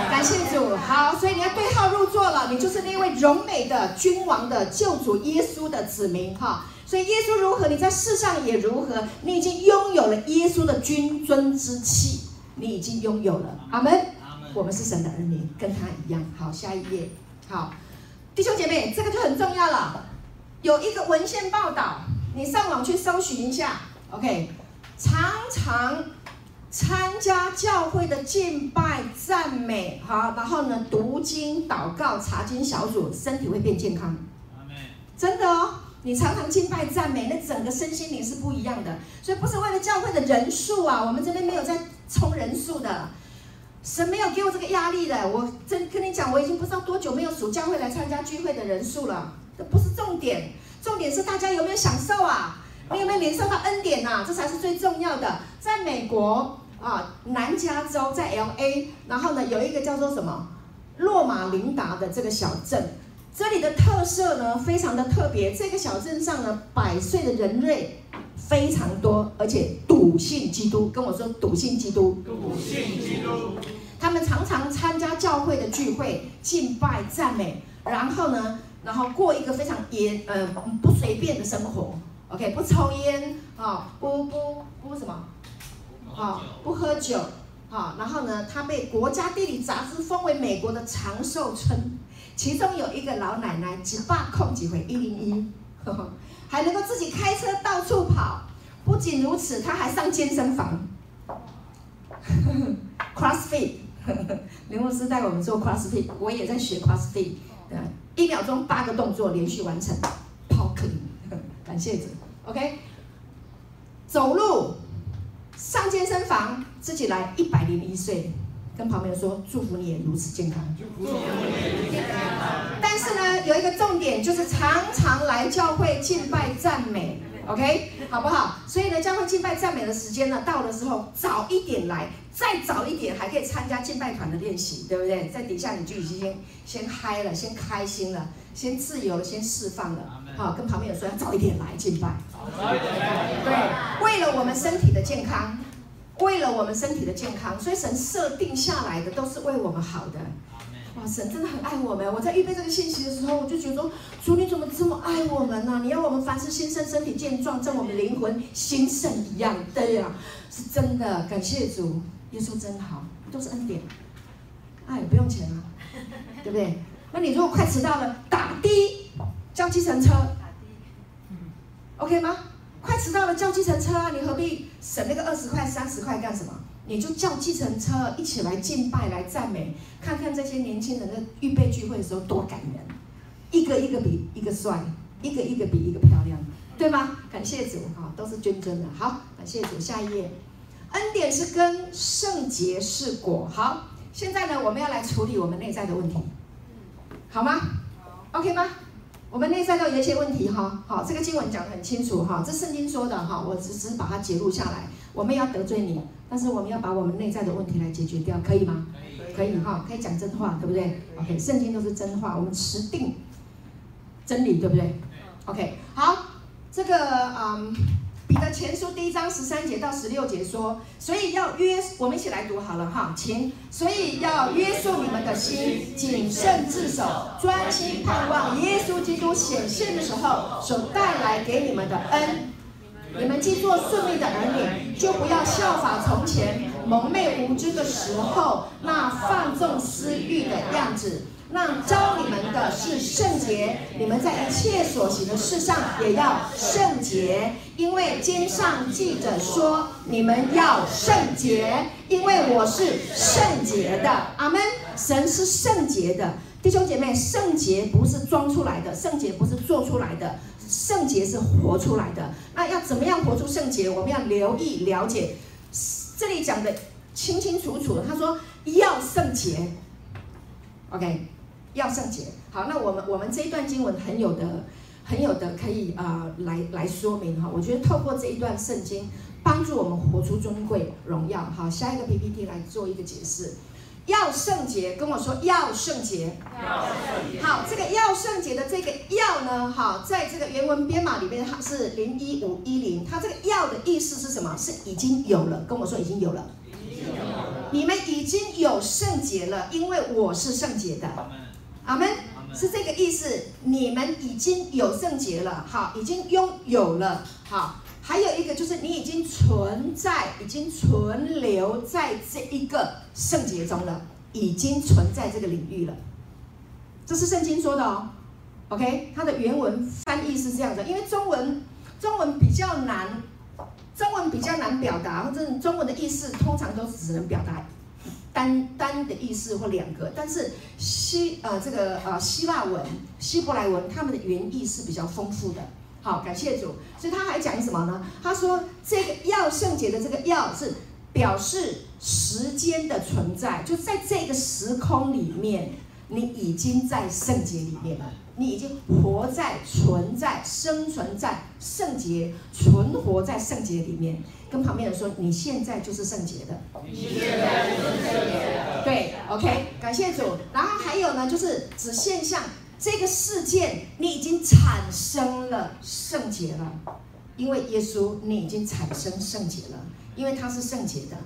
Speaker 1: 感谢主，好，所以你要对号入座了，你就是那位荣美的君王的救主耶稣的子民哈。所以耶稣如何，你在世上也如何，你已经拥有了耶稣的君尊之气，你已经拥有了。阿门。阿门。我们是神的儿女，跟他一样。好，下一页。好，弟兄姐妹，这个就很重要了。有一个文献报道，你上网去搜寻一下。OK，常常。参加教会的敬拜赞美，好，然后呢，读经、祷告、查经小组，身体会变健康。真的哦，你常常敬拜赞美，那整个身心灵是不一样的。所以不是为了教会的人数啊，我们这边没有在冲人数的，神没有给我这个压力的。我真跟你讲，我已经不知道多久没有数教会来参加聚会的人数了，这不是重点，重点是大家有没有享受啊？你有没有领受到恩典呐、啊？这才是最重要的。在美国。啊，南加州在 LA，然后呢，有一个叫做什么洛马琳达的这个小镇，这里的特色呢非常的特别。这个小镇上呢，百岁的人类非常多，而且笃信基督。跟我说笃信基督。
Speaker 2: 笃信基督。
Speaker 1: 他们常常参加教会的聚会、敬拜、赞美，然后呢，然后过一个非常严呃不随便的生活。OK，不抽烟啊，不不不什么，啊，不喝酒。好，然后呢，他被国家地理杂志封为美国的长寿村，其中有一个老奶奶只罢控几回一零一，*laughs* 还能够自己开车到处跑。不仅如此，他还上健身房，*laughs* CrossFit，*laughs* 林牧师带我们做 CrossFit，我也在学 CrossFit，对，一秒钟八个动作连续完成，跑 clean，*laughs* 感谢者，OK，走路。上健身房，自己来一百零一岁，跟旁边人说祝福你也如此健康。祝福你也如此健康。但是呢，有一个重点，就是常常来教会敬拜赞美，OK，好不好？所以呢，教会敬拜赞美的时间呢，到的时候早一点来，再早一点还可以参加敬拜团的练习，对不对？在底下你就已经先先嗨了，先开心了，先自由了，先释放了。好，跟旁边有说要早一点来敬拜。对，为了我们身体的健康，为了我们身体的健康，所以神设定下来的都是为我们好的。哇，神真的很爱我们。我在预备这个信息的时候，我就觉得说，主你怎么这么爱我们呢？你要我们凡事心生，身体健壮，像我们灵魂兴盛一样。对呀，是真的。感谢主，耶稣真好，都是恩典。爱，不用钱啊，*laughs* 对不对？那你如果快迟到了，打的。叫计程车，OK 吗？快迟到了，叫计程车啊！你何必省那个二十块、三十块干什么？你就叫计程车一起来敬拜、来赞美，看看这些年轻人的预备聚会的时候多感人，一个一个比一个帅，一个一个比一个漂亮，对吗？感谢主哈，都是真真的。好，感谢主。下一页，恩典是根，圣洁是果。好，现在呢，我们要来处理我们内在的问题，好吗？OK 吗？我们内在都有一些问题哈，好，这个经文讲得很清楚哈，这圣经说的哈，我只是把它截录下来。我们要得罪你，但是我们要把我们内在的问题来解决掉，可以吗？可以，可以哈，可以讲真话，对不对？OK，圣经都是真话，我们持定真理，对不对？OK，好，这个嗯。彼得前书第一章十三节到十六节说，所以要约，我们一起来读好了哈，请，所以要约束你们的心，谨慎自守，专心盼望耶稣基督显现的时候所带来给你们的恩。你们既做顺利的儿女，就不要效法从前蒙昧无知的时候那放纵私欲的样子。那教你们的是圣洁，你们在一切所行的事上也要圣洁，因为经上记着说，你们要圣洁，因为我是圣洁的。阿门。神是圣洁的，弟兄姐妹，圣洁不是装出来的，圣洁不是做出来的，圣洁是活出来的。那要怎么样活出圣洁？我们要留意了解，这里讲的清清楚楚。他说要圣洁，OK。要圣洁，好，那我们我们这一段经文很有的，很有的可以啊、呃、来来说明哈。我觉得透过这一段圣经，帮助我们活出尊贵荣耀。好，下一个 PPT 来做一个解释。要圣洁，跟我说要圣洁。好，这个要圣洁的这个要呢，好，在这个原文编码里面它是零一五一零，它这个要的意思是什么？是已经有了，跟我说。已经有了。你们已经有圣洁了，因为我是圣洁的。阿门，是这个意思。你们已经有圣洁了，好，已经拥有了，好。还有一个就是你已经存在，已经存留在这一个圣洁中了，已经存在这个领域了。这是圣经说的哦。OK，它的原文翻译是这样的，因为中文中文比较难，中文比较难表达，或者中文的意思通常都只能表达。单单的意思或两个，但是希呃这个呃希腊文、希伯来文，他们的原意是比较丰富的。好，感谢主。所以他还讲什么呢？他说这个要圣洁的这个要是表示时间的存在，就在这个时空里面，你已经在圣洁里面了，你已经活在、存在、生存在圣洁、存活在圣洁里面。跟旁边人说，你现在就是圣洁的。
Speaker 2: 你现在就是圣洁的。
Speaker 1: 对，OK，感谢主。然后还有呢，就是指现象，这个事件你已经产生了圣洁了，因为耶稣你已经产生圣洁了，因为他是圣洁的。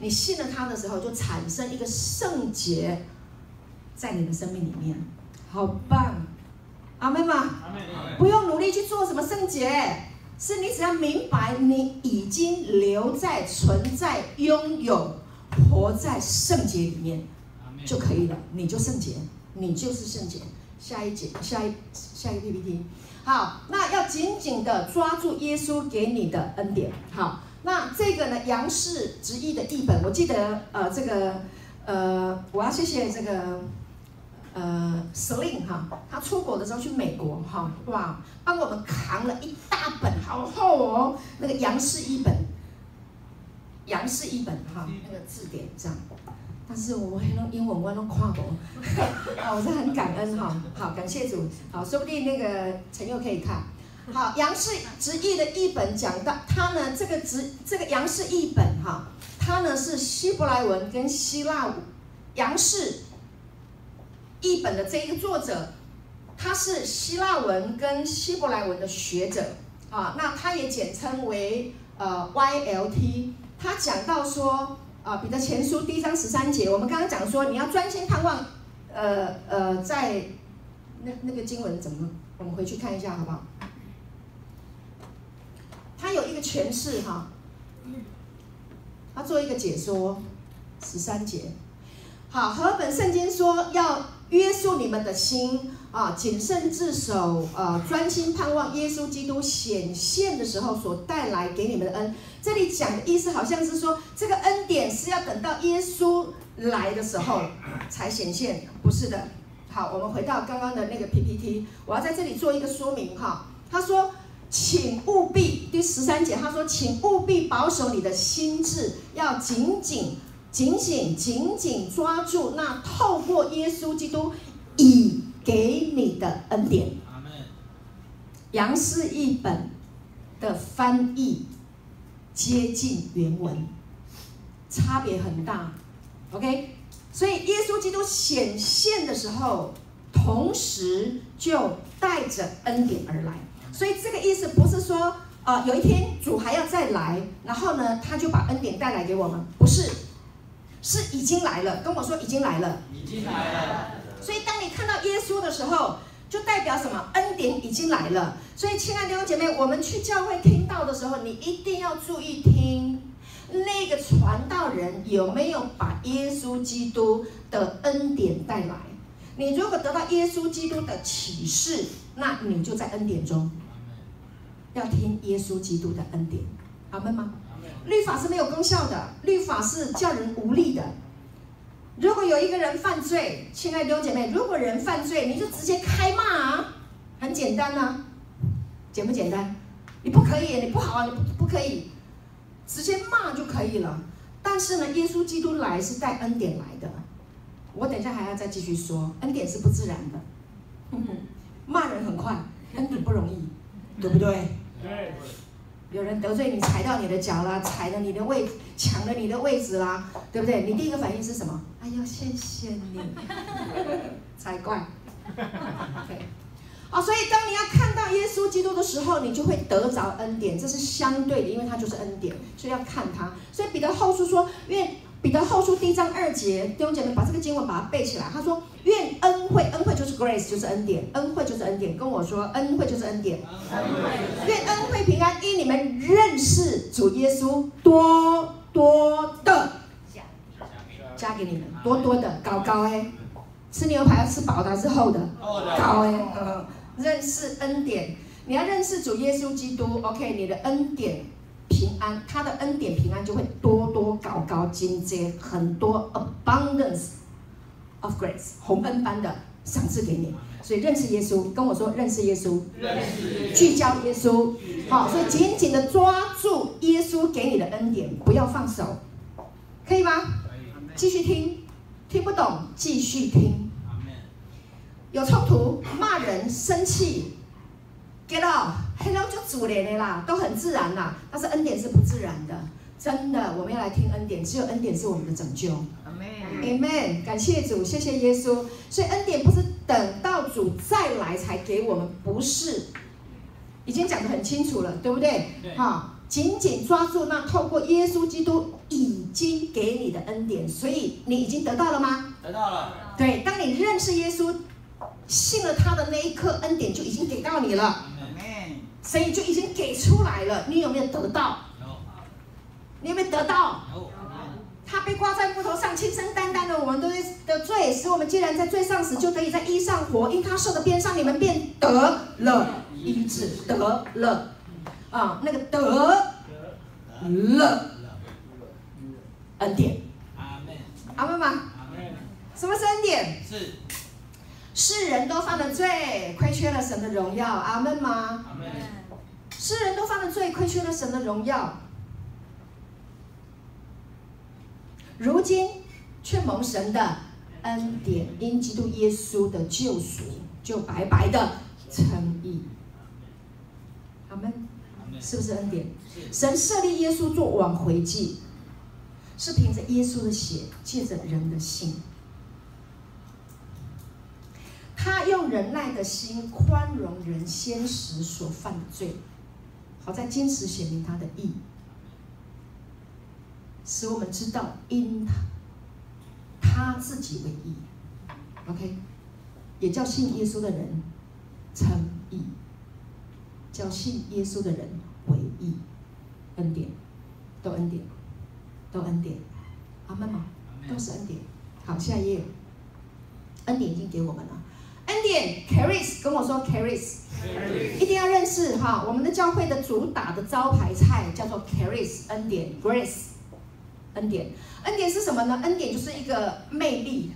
Speaker 1: 你信了他的时候，就产生一个圣洁在你的生命里面，好棒，阿妹吗？阿门。不用努力去做什么圣洁，是你只要明白你已经留在、存在、拥有、活在圣洁里面就可以了，你就圣洁，你就是圣洁。下一节，下一下一个 PPT，好，那要紧紧的抓住耶稣给你的恩典，好。那这个呢，杨氏直译的译本，我记得呃，这个呃，我要谢谢这个呃，Celine 哈，他出国的时候去美国哈，哇，帮我们扛了一大本，好厚哦，那个杨氏译本，杨氏译本哈，那个字典这样，但是我还用英文我用跨国，啊，*laughs* 我是很感恩哈，好，感谢主，好，说不定那个陈佑可以看。好，杨氏直译的译本讲到，他呢，这个直这个杨氏译本哈，他呢是希伯来文跟希腊文，杨氏译本的这一个作者，他是希腊文跟希伯来文的学者。啊，那他也简称为呃 YLT，他讲到说啊，彼得前书第一章十三节，我们刚刚讲说你要专心盼望，呃呃，在那那个经文怎么，我们回去看一下好不好？他有一个诠释哈，他做一个解说，十三节，好，和本圣经说要约束你们的心啊，谨慎自守呃，专心盼望耶稣基督显现的时候所带来给你们的恩。这里讲的意思好像是说，这个恩典是要等到耶稣来的时候才显现，不是的。好，我们回到刚刚的那个 PPT，我要在这里做一个说明哈。他说。请务必第十三节，他说：“请务必保守你的心智，要紧紧、紧紧、紧紧抓住那透过耶稣基督以给你的恩典。”。杨氏译本的翻译接近原文，差别很大。OK，所以耶稣基督显现的时候，同时就带着恩典而来。所以这个意思不是说，呃，有一天主还要再来，然后呢，他就把恩典带来给我们，不是，是已经来了。跟我说已经来了，
Speaker 2: 已经来了。
Speaker 1: 所以当你看到耶稣的时候，就代表什么？恩典已经来了。所以亲爱的弟兄姐妹，我们去教会听到的时候，你一定要注意听，那个传道人有没有把耶稣基督的恩典带来。你如果得到耶稣基督的启示，那你就在恩典中。要听耶稣基督的恩典，阿门吗？律法是没有功效的，律法是叫人无力的。如果有一个人犯罪，亲爱的弟姐妹，如果人犯罪，你就直接开骂啊，很简单啊，简不简单？你不可以，你不好啊，你不不可以，直接骂就可以了。但是呢，耶稣基督来是带恩典来的。我等一下还要再继续说，恩典是不自然的，哼哼，骂人很快，恩典不容易，对不对？对，有人得罪你，踩到你的脚啦，踩了你的位，抢了你的位置啦，对不对？你第一个反应是什么？哎呦，谢谢你，*laughs* 才怪。OK，好，所以当你要看到耶稣基督的时候，你就会得着恩典，这是相对的，因为他就是恩典，所以要看他。所以彼得后书说，因为。彼得后书第一章二节，弟兄姐妹把这个经文把它背起来。他说：“愿恩惠，恩惠就是 grace，就是恩典，恩惠就是恩典。跟我说，恩惠就是恩典。愿恩惠平安，因你们认识主耶稣，多多的加给你们，多多的高高哎，吃牛排要吃饱的还是厚的？高哎，认识恩典，你要认识主耶稣基督，OK，你的恩典。”平安，他的恩典平安就会多多高高金阶，很多 abundance of grace，红恩般的赏赐给你。所以认识耶稣，跟我说认识耶稣，
Speaker 2: 认识耶稣，
Speaker 1: 聚焦耶稣，好，所以紧紧的抓住耶稣给你的恩典，不要放手，可以吗？继续听，听不懂继续听。有冲突、骂人、生气，给了，黑了就主连的啦，都很自然啦。但是恩典是不自然的，真的，我们要来听恩典，只有恩典是我们的拯救。Amen，感谢主，谢谢耶稣。所以恩典不是等到主再来才给我们，不是，已经讲得很清楚了，对不对？哈，紧紧抓住那透过耶稣基督已经给你的恩典，所以你已经得到了吗？
Speaker 2: 得到了。
Speaker 1: 对，当你认识耶稣、信了他的那一刻，恩典就已经给到你了。以就已经给出来了。你有没有得到？有。你有没有得到？有。他被挂在木头上，轻声淡淡的我们都的罪，使我们既然在罪上死，就可以在义上活。因他受的鞭伤，你们便得了医治，得了啊，那个得了恩典。阿门，阿门吗？阿门。什么是恩典？是世人都犯了罪，亏缺了神的荣耀。阿门吗？阿门。世人都犯了罪，亏缺了神的荣耀。如今却蒙神的恩典，因基督耶稣的救赎，就白白的称义。阿门，是不是恩典？神设立耶稣做挽回祭，是凭着耶稣的血，借着人的信。他用忍耐的心宽容人先时所犯的罪，好在坚持显明他的意。使我们知道，因他他自己为义，OK，也叫信耶稣的人称义，叫信耶稣的人为义，恩典，都恩典，都恩典，阿门吗？都是恩典。好，下一页，恩典已经给我们了，恩典，Charis 跟我说 Charis，一定要认识哈，我们的教会的主打的招牌菜叫做 Charis，恩典，Grace。恩典，恩典是什么呢？恩典就是一个魅力，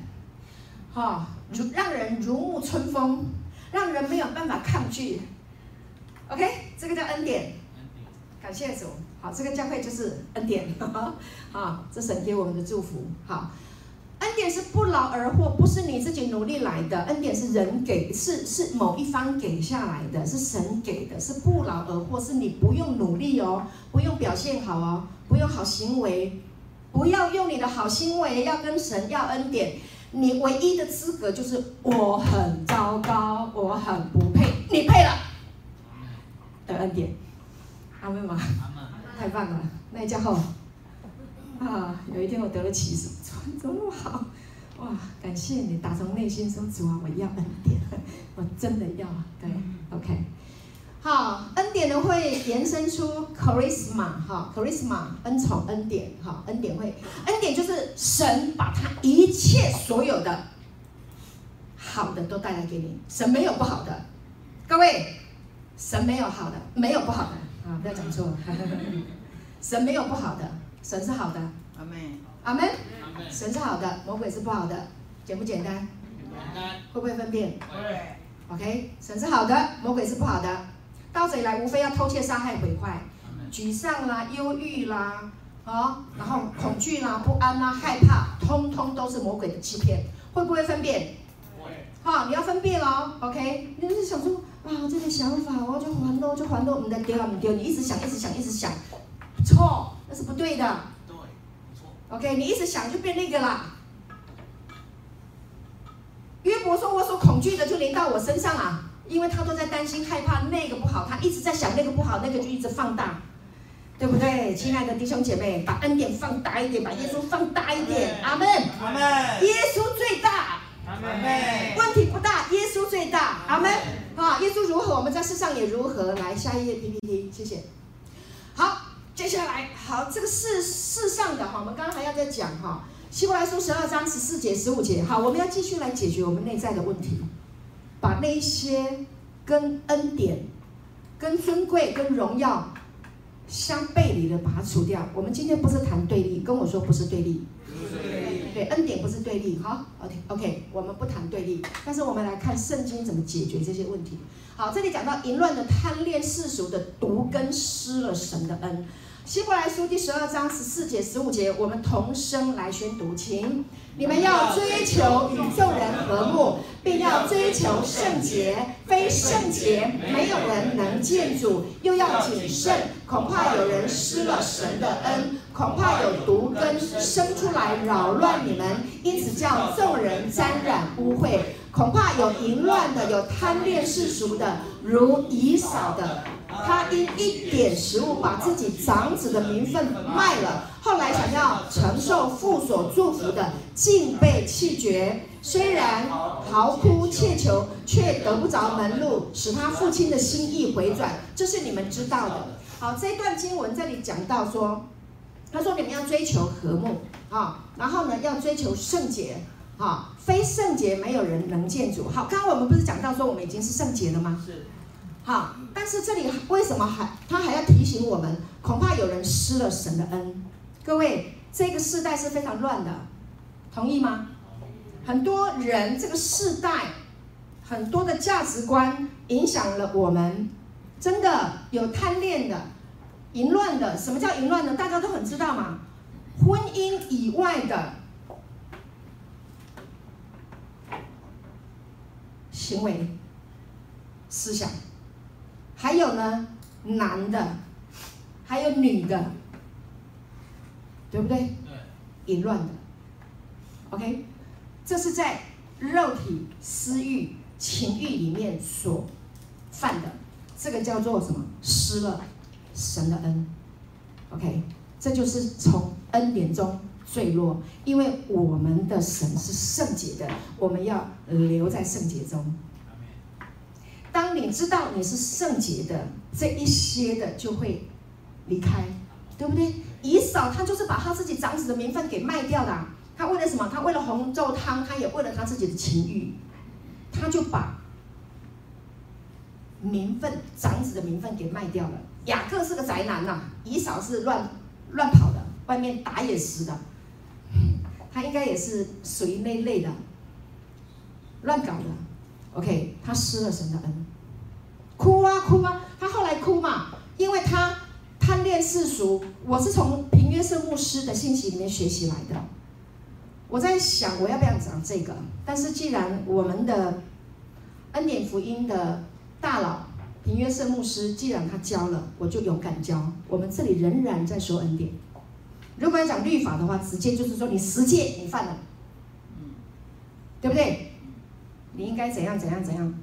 Speaker 1: 哈，如让人如沐春风，让人没有办法抗拒。OK，这个叫恩典。感谢主，好，这个教会就是恩典，啊，这神给我们的祝福。好，恩典是不劳而获，不是你自己努力来的，恩典是人给，是是某一方给下来的，是神给的，是不劳而获，是你不用努力哦，不用表现好哦，不用好行为。不要用你的好行为要跟神要恩典，你唯一的资格就是我很糟糕，我很不配，你配了的恩典，阿妹吗？太棒了，那家伙啊，有一天我得了启示，怎么那么好？哇，感谢你，打从内心说主啊，我要恩典，我真的要，对，OK。好，恩典呢会延伸出 charisma 哈，charisma 恩宠恩典哈，恩典会恩典就是神把他一切所有的好的都带来给你，神没有不好的，各位，神没有好的，没有不好的啊，不要讲错，*laughs* 神没有不好的，神是好的，阿门，阿门，神是好的，魔鬼是不好的，简不简单？简单，会不会分辨？会，OK，神是好的，魔鬼是不好的。盗贼来，无非要偷窃、杀害、毁坏、沮丧啦、忧郁啦，啊，然后恐惧啦、不安啦、害怕，通通都是魔鬼的欺骗。会不会分辨？会。好，你要分辨哦。OK，你就是想说啊，这个想法，我就还咯，就还多，唔得丢啊，唔丢。你一直想，一直想，一直想，错，那是不对的。对，错。OK，你一直想就变那个啦。约伯说：“我所恐惧的就临到我身上啊。”因为他都在担心害怕那个不好，他一直在想那个不好，那个就一直放大，对不对？亲爱的弟兄姐妹，把恩典放大一点，把耶稣放大一点。阿门，阿门。耶稣最大，阿门。问题不大，耶稣最大，阿门。啊，耶稣如何，我们在世上也如何。来，下一页 PPT，谢谢。好，接下来，好，这个世世上的哈，我们刚刚还要再讲哈，希伯来书十二章十四节、十五节。好，我们要继续来解决我们内在的问题。把那些跟恩典、跟尊贵、跟荣耀相背离的，把它除掉。我们今天不是谈对立，跟我说不是对立。对立。对，恩典不是对立。好，OK，OK，我们不谈对立，但是我们来看圣经怎么解决这些问题。好，这里讲到淫乱的贪恋世俗的毒根，失了神的恩。希伯来书第十二章十四节、十五节，我们同声来宣读，请。你们要追求与众人和睦，并要追求圣洁。非圣洁，没有人能见主。又要谨慎，恐怕有人失了神的恩，恐怕有毒根生出来扰乱你们，因此叫众人沾染污秽。恐怕有淫乱的，有贪恋世俗的，如以扫的。他因一点食物，把自己长子的名分卖了。后来想要承受父所祝福的，竟被弃绝。虽然嚎哭切求，却得不着门路，使他父亲的心意回转。这是你们知道的。好，这段经文这里讲到说，他说你们要追求和睦啊，然后呢要追求圣洁啊，非圣洁没有人能见主。好，刚刚我们不是讲到说我们已经是圣洁了吗？是。好，但是这里为什么还他还要提醒我们？恐怕有人失了神的恩。各位，这个世代是非常乱的，同意吗？很多人这个世代很多的价值观影响了我们，真的有贪恋的、淫乱的。什么叫淫乱呢？大家都很知道嘛，婚姻以外的行为、思想。还有呢，男的，还有女的，对不对？对。淫乱的，OK，这是在肉体私欲、情欲里面所犯的，这个叫做什么？失了神的恩，OK，这就是从恩典中坠落，因为我们的神是圣洁的，我们要留在圣洁中。你知道你是圣洁的，这一些的就会离开，对不对？以扫他就是把他自己长子的名分给卖掉的，他为了什么？他为了红豆汤，他也为了他自己的情欲，他就把名分长子的名分给卖掉了。雅各是个宅男呐、啊，以扫是乱乱跑的，外面打野食的，他应该也是属于那类的，乱搞的。OK，他失了神的恩。哭啊哭啊！他后来哭嘛，因为他贪恋世俗。我是从平约瑟牧师的信息里面学习来的。我在想，我要不要讲这个？但是既然我们的恩典福音的大佬平约瑟牧师既然他教了，我就勇敢教。我们这里仍然在说恩典。如果要讲律法的话，直接就是说你十戒你犯了，对不对？你应该怎样怎样怎样？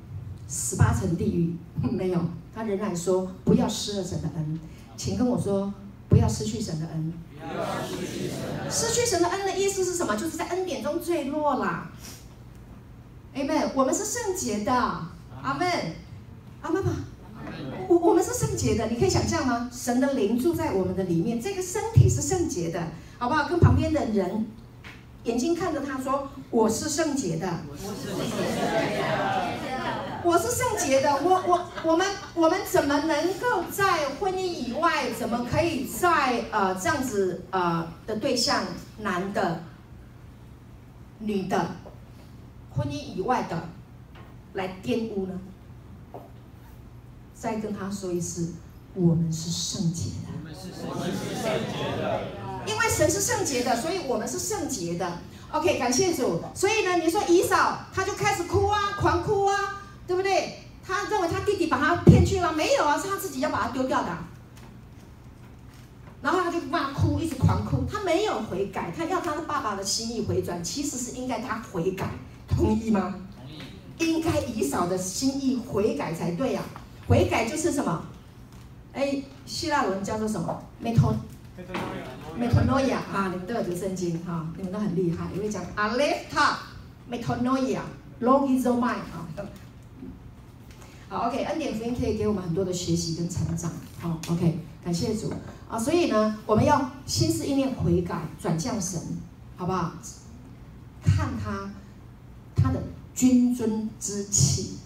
Speaker 1: 十八层地狱没有，他仍然说不要失了神的恩，请跟我说不要失去神的恩。失去神的恩的意思是什么？就是在恩典中坠落了。阿门。我们是圣洁的，阿门，阿妈妈。我我们是圣洁的，你可以想象吗？神的灵住在我们的里面，这个身体是圣洁的，好不好？跟旁边的人眼睛看着他说：“我是圣洁的。”我是圣洁的，我是圣洁的我我我们我们怎么能够在婚姻以外，怎么可以在呃这样子呃的对象，男的、女的，婚姻以外的来玷污呢？再跟他说一次，我们是圣洁的。我们是圣洁的。因为神是圣洁的，所以我们是圣洁的。OK，感谢主。所以呢，你说以扫，他就开始哭啊，狂哭啊。对不对？他认为他弟弟把他骗去了，没有啊，是他自己要把他丢掉的。然后他就骂哭，一直狂哭，他没有悔改，他要他的爸爸的心意回转，其实是应该他悔改，同意吗？同意。应该以嫂的心意悔改才对呀、啊，悔改就是什么？哎，希腊文叫做什么？metanoia，metanoia 啊，你们都有读圣经哈、啊，你们都很厉害，因为讲 aletheia，metanoia，logizomai 啊。好，OK，恩典福音可以给我们很多的学习跟成长。好，OK，感谢主啊！所以呢，我们要心思意念悔改，转向神，好不好？看他他的君尊之气，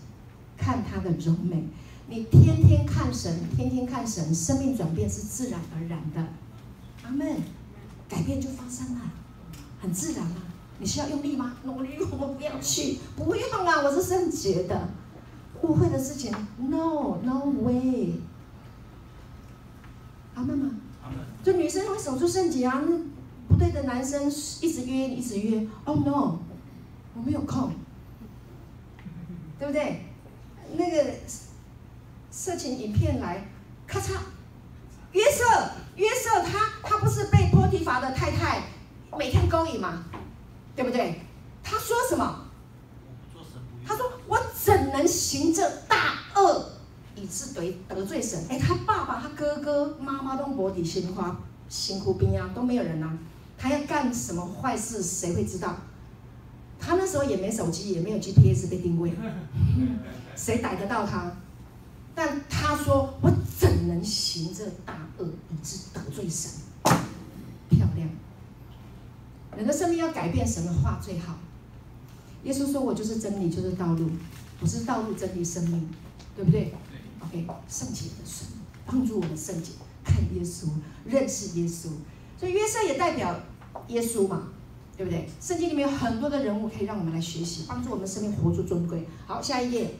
Speaker 1: 看他的柔美。你天天看神，天天看神，生命转变是自然而然的。阿门，改变就发生了，很自然啊！你需要用力吗？努力，我不要去，不用啊！我是圣洁的。误会的事情，no no way。阿门吗？就女生会守住圣洁啊，那不对的男生一直约，一直约。Oh no，我没有空，对不对？那个色情影片来，咔嚓，约瑟，约瑟他他不是被波提乏的太太每天勾引吗？对不对？他说什么？他说：“我怎能行这大恶，以致得得罪神？”哎，他爸爸、他哥哥、妈妈都没底心花、辛苦兵啊，都没有人啊。他要干什么坏事，谁会知道？他那时候也没手机，也没有 GPS 被定位，*laughs* 谁逮得到他？但他说：“我怎能行这大恶，以致得罪神？”漂亮。人的生命要改变，什么话最好。耶稣说：“我就是真理，就是道路，我是道路、真理、生命，对不对？”OK，圣洁的神帮助我们圣洁，看耶稣，认识耶稣。所以约瑟也代表耶稣嘛，对不对？圣经里面有很多的人物可以让我们来学习，帮助我们生命活出尊贵。好，下一页。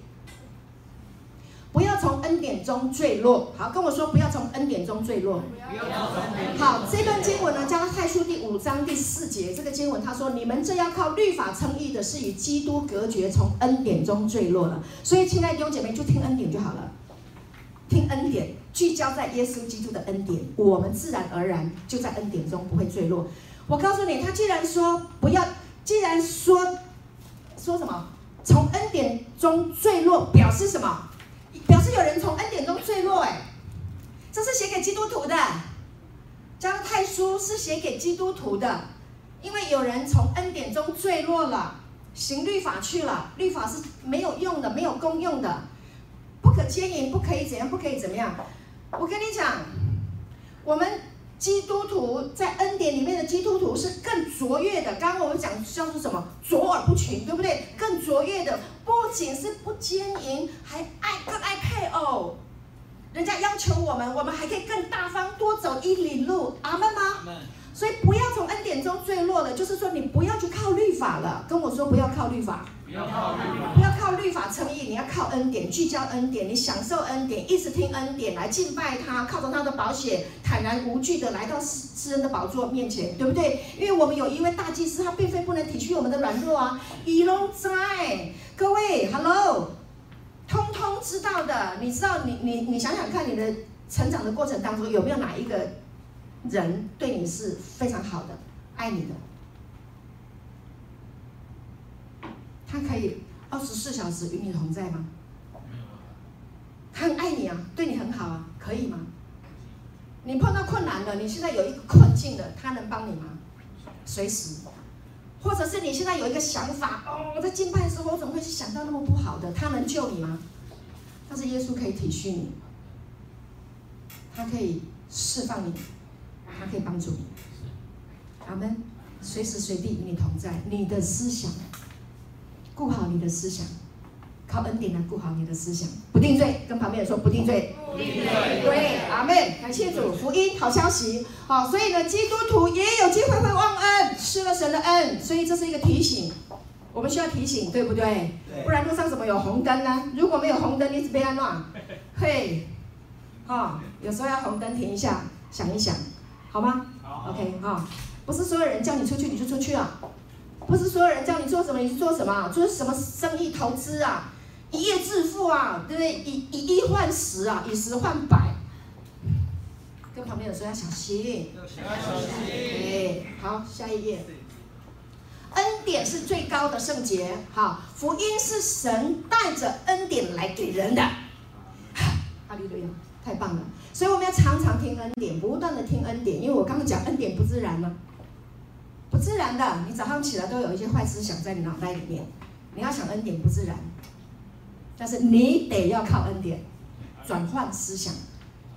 Speaker 1: 典中坠落。好，跟我说，不要从恩典中坠落。好，这段经文呢，加拉太书第五章第四节，这个经文他说：“你们这要靠律法称义的，是与基督隔绝，从恩典中坠落了。”所以，亲爱的弟兄姐妹，就听恩典就好了。听恩典，聚焦在耶稣基督的恩典，我们自然而然就在恩典中不会坠落。我告诉你，他既然说不要，既然说说什么从恩典中坠落，表示什么？表示有人从恩典中坠落，哎，这是写给基督徒的。加拉太书是写给基督徒的，因为有人从恩典中坠落了，行律法去了，律法是没有用的，没有功用的，不可奸淫，不可以怎样，不可以怎么样。我跟你讲，我们基督徒在恩典里面的基督徒是更卓越的。刚刚我们讲叫做什么？卓尔不群，对不对？更卓越的。不仅是不奸淫，还爱更爱配偶。人家要求我们，我们还可以更大方，多走一里路。阿门吗？所以不要从恩典中坠落了，就是说你不要去靠律法了。跟我说不要靠律法，不要靠律法，不要靠律法称义，你要靠恩典，聚焦恩典，你享受恩典，一直听恩典来敬拜他，靠着他的保险，坦然无惧的来到施恩的宝座面前，对不对？因为我们有一位大祭司，他并非不能体恤我们的软弱啊。以龙在。各位，Hello，通通知道的。你知道，你你你想想看，你的成长的过程当中，有没有哪一个人对你是非常好的，爱你的？他可以二十四小时与你同在吗？他很爱你啊，对你很好啊，可以吗？你碰到困难了，你现在有一个困境了，他能帮你吗？随时。或者是你现在有一个想法哦，我在敬拜的时候，我怎么会想到那么不好的？他能救你吗？但是耶稣可以体恤你，他可以释放你，他可以帮助你。阿门。随时随地与你同在，你的思想，顾好你的思想。靠恩典来顾好你的思想，不定罪。跟旁边人说不定罪。不定罪。对，阿门。感谢主，福音好消息。好，所以呢，基督徒也有机会会忘恩，失了神的恩。所以这是一个提醒，我们需要提醒，对不对？对。不然路上怎么有红灯呢？如果没有红灯，你是被安乱。嘿，哈，有时候要红灯停一下，想一想，好吗？好。OK，哈，不是所有人叫你出去你就出去啊，不是所有人叫你做什么你就做什么，做什么生意投资啊。一夜致富啊，对不对？以以一换十啊，以十换百。跟旁边的说要小心，要小心。对，好，下一页。恩典是最高的圣洁，好，福音是神带着恩典来给人的。哈利路亚，太棒了！所以我们要常常听恩典，不断的听恩典，因为我刚刚讲恩典不自然吗？不自然的，你早上起来都有一些坏思想在你脑袋里面，你要想恩典不自然。但是你得要靠恩典转换思想，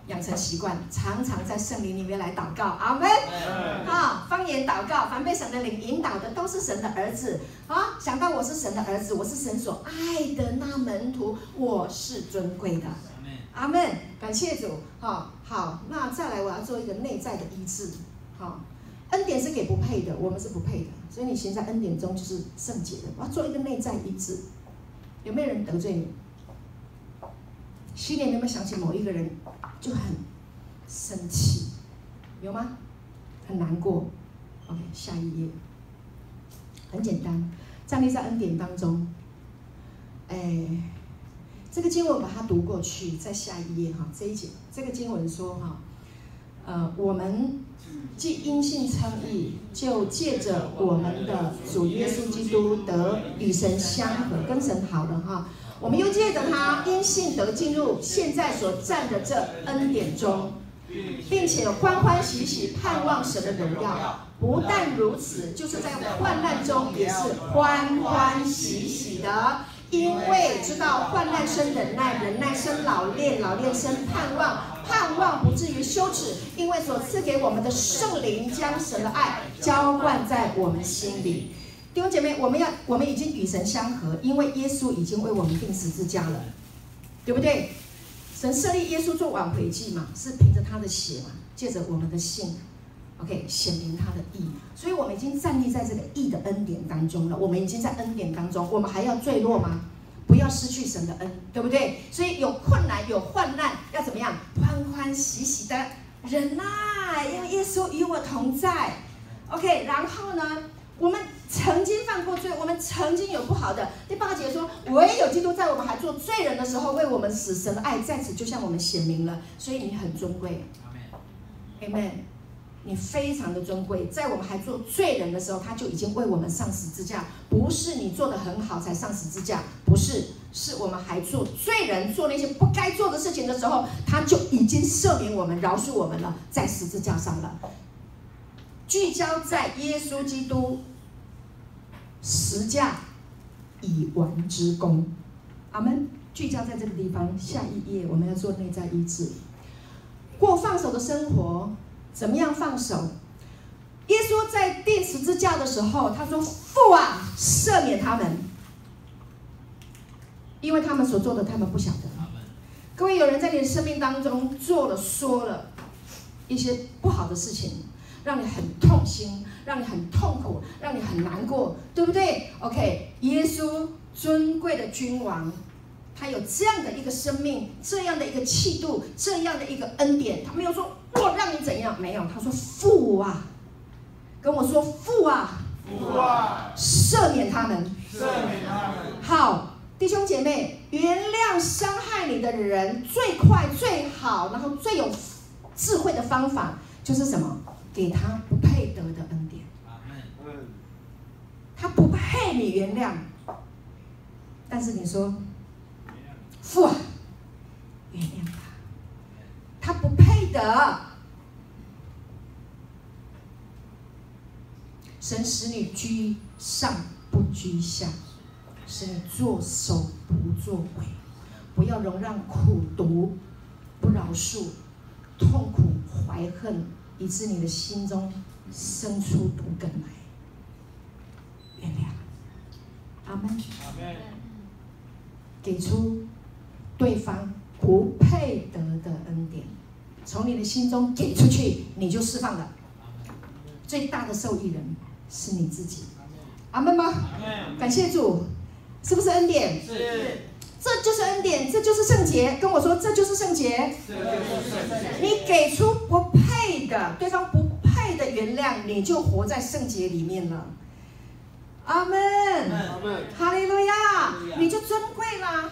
Speaker 1: 养成习惯，常常在圣灵里面来祷告。阿门。啊，方言祷告，凡被神的灵引导的，都是神的儿子。啊，想到我是神的儿子，我是神所爱的那门徒，我是尊贵的。阿门。感谢主。好，好，那再来，我要做一个内在的医治。好，恩典是给不配的，我们是不配的，所以你行在恩典中就是圣洁的。我要做一个内在医治。有没有人得罪你？心里有没有想起某一个人就很生气？有吗？很难过，OK，下一页，很简单，站立在恩典当中。哎，这个经文把它读过去，在下一页哈，这一节这个经文说哈，呃，我们既因信称义，就借着我们的主耶稣基督得与神相合，跟神好了哈。我们又借着他因信得进入现在所站的这恩典中，并且欢欢喜喜盼望神的荣耀。不但如此，就是在患难中也是欢欢喜喜的，因为知道患难生忍耐，忍耐生老练，老练生盼望，盼望不至于羞耻，因为所赐给我们的圣灵将神的爱浇灌在我们心里。弟兄姐妹，我们要，我们已经与神相合，因为耶稣已经为我们定十字架了，对不对？神设立耶稣做挽回祭嘛，是凭着他的血嘛，借着我们的信，OK，显明他的义，所以我们已经站立在这个义的恩典当中了。我们已经在恩典当中，我们还要坠落吗？不要失去神的恩，对不对？所以有困难有患难，要怎么样？欢欢喜喜的忍耐，因为耶稣与我同在，OK。然后呢，我们。曾经犯过罪，我们曾经有不好的。第八节说，唯有基督在我们还做罪人的时候，为我们死，神的爱在此就向我们显明了。所以你很尊贵，Amen，你非常的尊贵。在我们还做罪人的时候，他就已经为我们上十字架，不是你做得很好才上十字架，不是，是我们还做罪人，做那些不该做的事情的时候，他就已经赦免我们、饶恕我们了，在十字架上了。聚焦在耶稣基督。十架已完之功，阿门。聚焦在这个地方，下一页我们要做内在医治，过放手的生活，怎么样放手？耶稣在钉十字架的时候，他说：“父啊，赦免他们，因为他们所做的，他们不晓得。”各位，有人在你的生命当中做了、说了一些不好的事情，让你很痛心。让你很痛苦，让你很难过，对不对？OK，耶稣尊贵的君王，他有这样的一个生命，这样的一个气度，这样的一个恩典。他没有说我让你怎样，没有，他说父啊，跟我说父啊，
Speaker 2: 父啊，
Speaker 1: 赦免他们，
Speaker 2: 赦免他们。
Speaker 1: 好，弟兄姐妹，原谅伤害你的人，最快最好，然后最有智慧的方法就是什么？给他不配得的恩典。他不配你原谅，但是你说，父啊，原谅他，他不配得。神使你居上不居下，使你作首不作尾，不要容让苦毒、不饶恕、痛苦、怀恨，以致你的心中生出毒根来。原谅，阿门。给出对方不配得的恩典，从你的心中给出去，你就释放了。最大的受益人是你自己，阿门吗？感谢主，是不是恩典？是，这就是恩典，这就是圣洁。跟我说，这就是圣洁。你给出不配的，对方不配的原谅，你就活在圣洁里面了。阿门，哈利路亚，你就尊贵啦，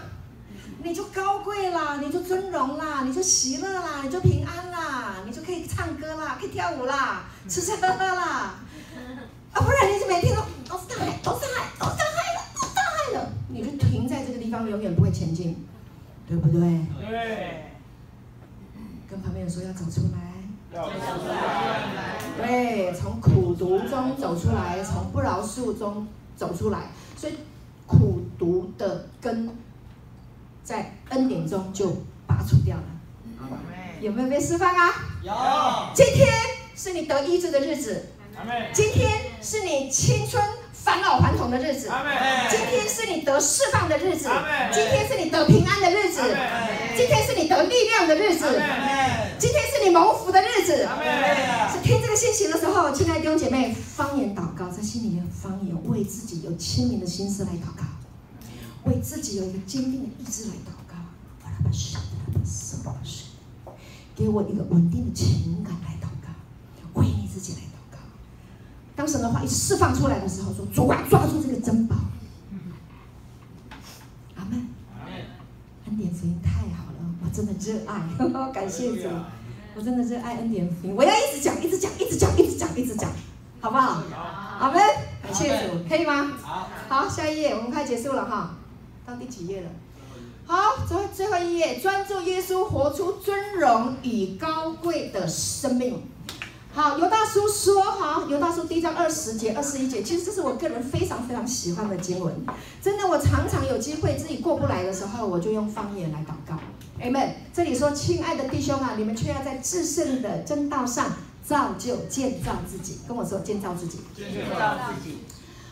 Speaker 1: 你就高贵啦，你就尊荣啦，你就喜乐啦，你就平安啦，你就可以唱歌啦，可以跳舞啦，吃吃喝喝啦，啊，不然你就每天都都是大海，都是海，都是海了，都是海了，你就停在这个地方，永远不会前进，对不对？对。跟旁边人说要走出来。走出来对，从苦读中走出来，从不饶恕中走出来，所以苦读的根在恩典中就拔除掉了。有没有被释放啊？有。今天是你得医治的日子。今天是你青春返老还童的日子。今天是你得释放的日子。今天是你得平安的日子。今天是你得力量的日子。今天是你蒙福的日子，是听这个信息的时候，亲爱的弟兄姐妹，方言祷告，在心里面方言，为自己有清明的心思来祷告，为自己有一个坚定的意志来祷告，给我一个稳定的情感来祷告，为你自己来祷告，当神的话一释放出来的时候，说主啊，抓住这个珍宝。阿门。恩典福音太好了，我真的热爱，感谢主，我真的热爱恩典福音，我要一直讲，一直讲，一直讲，一直讲，一直讲，好不好？阿门。感谢主，可以吗？好，好，下一页，我们快结束了哈，到第几页了？好，最后最后一页，专注耶稣，活出尊荣与高贵的生命。好，尤大叔说，好，尤大叔第一章二十节、二十一节，其实这是我个人非常非常喜欢的经文。真的，我常常有机会自己过不来的时候，我就用方言来祷告。Amen。这里说，亲爱的弟兄啊，你们却要在至圣的真道上造就、建造自己。跟我说，建造自己。建造自己。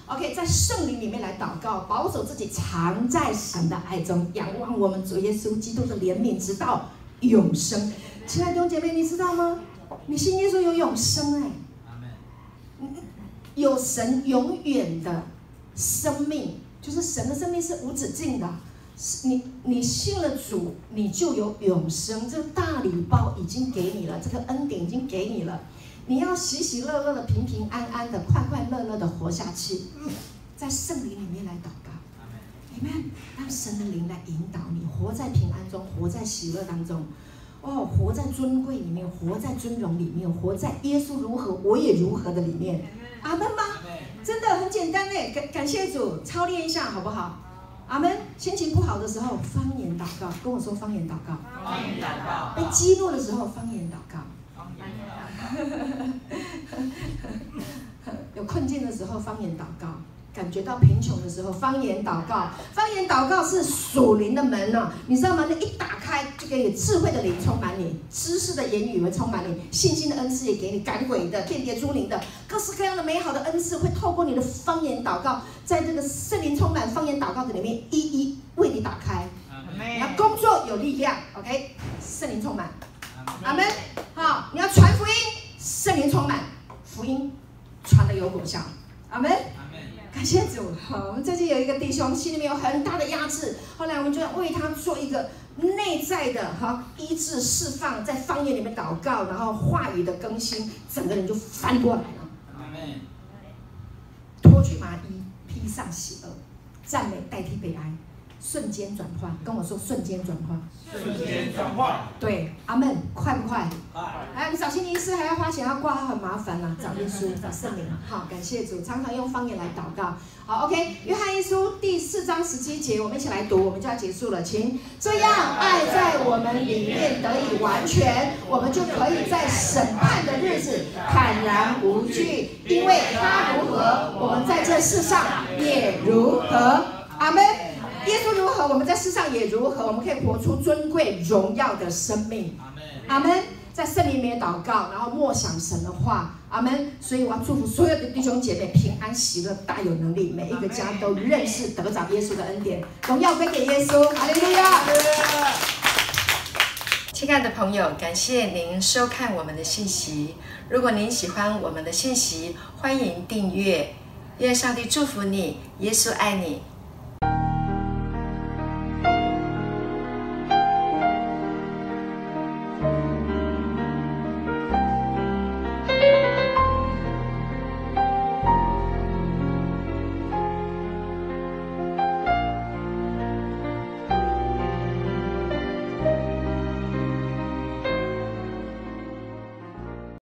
Speaker 1: OK，在圣灵里面来祷告，保守自己藏在神的爱中，仰望我们主耶稣基督的怜悯，直到永生。亲爱的弟兄姐妹，你知道吗？你信耶稣有永生哎，有神永远的生命，就是神的生命是无止境的。你你信了主，你就有永生。这个大礼包已经给你了，这个恩典已经给你了。你要喜喜乐乐的、平平安安的、快快乐乐的活下去，在圣灵里面来祷告，你们让神的灵来引导你，活在平安中，活在喜乐当中，哦，活在尊贵里面，活在尊荣里面，活在耶稣如何我也如何的里面，阿门吗？真的很简单嘞，感感谢主，操练一下好不好？阿门。心情不好的时候，方言祷告，跟我说方言祷告。方言祷告。被激怒的时候，方言。*laughs* 有困境的时候，方言祷告；感觉到贫穷的时候，方言祷告。方言祷告是属灵的门呢、啊，你知道吗？那一打开，就可以智慧的灵充满你，知识的言语会充满你，信心的恩赐也给你，赶鬼的、辨别诸灵的，各式各样的美好的恩赐会透过你的方言祷告，在这个圣灵充满方言祷告的里面，一一为你打开。你要工作有力量，OK？圣灵充满。阿门。好，你要传福音，圣灵充满，福音传的有果效。阿门。感谢主。好，我们最近有一个弟兄心里面有很大的压制，后来我们就要为他做一个内在的哈医治释放，在方言里面祷告，然后话语的更新，整个人就翻过来了。阿门。脱去麻衣，披上喜乐，赞美代替悲哀。瞬间转化，跟我说瞬间转化。
Speaker 2: 瞬间转化。对，
Speaker 1: 阿门，快不快？快。哎，你找心理医师还要花钱要挂号，很麻烦呐、啊。找耶稣，*laughs* 找圣灵。好，感谢主，常常用方言来祷告。好，OK。约翰一书第四章十七节，我们一起来读，我们就要结束了，请。这样，爱在我们里面得以完全，我们就可以在审判的日子坦然无惧，因为他如何，我们在这世上也如何。阿门。耶稣如何，我们在世上也如何。我们可以活出尊贵荣耀的生命。阿门。在圣灵里面祷告，然后默想神的话。阿门。所以我要祝福所有的弟兄姐妹平安喜乐，大有能力，每一个家都认识得着耶稣的恩典。荣耀归给耶稣。哈利路亚。亲爱的朋友，感谢您收看我们的信息。如果您喜欢我们的信息，欢迎订阅。愿上帝祝福你，耶稣爱你。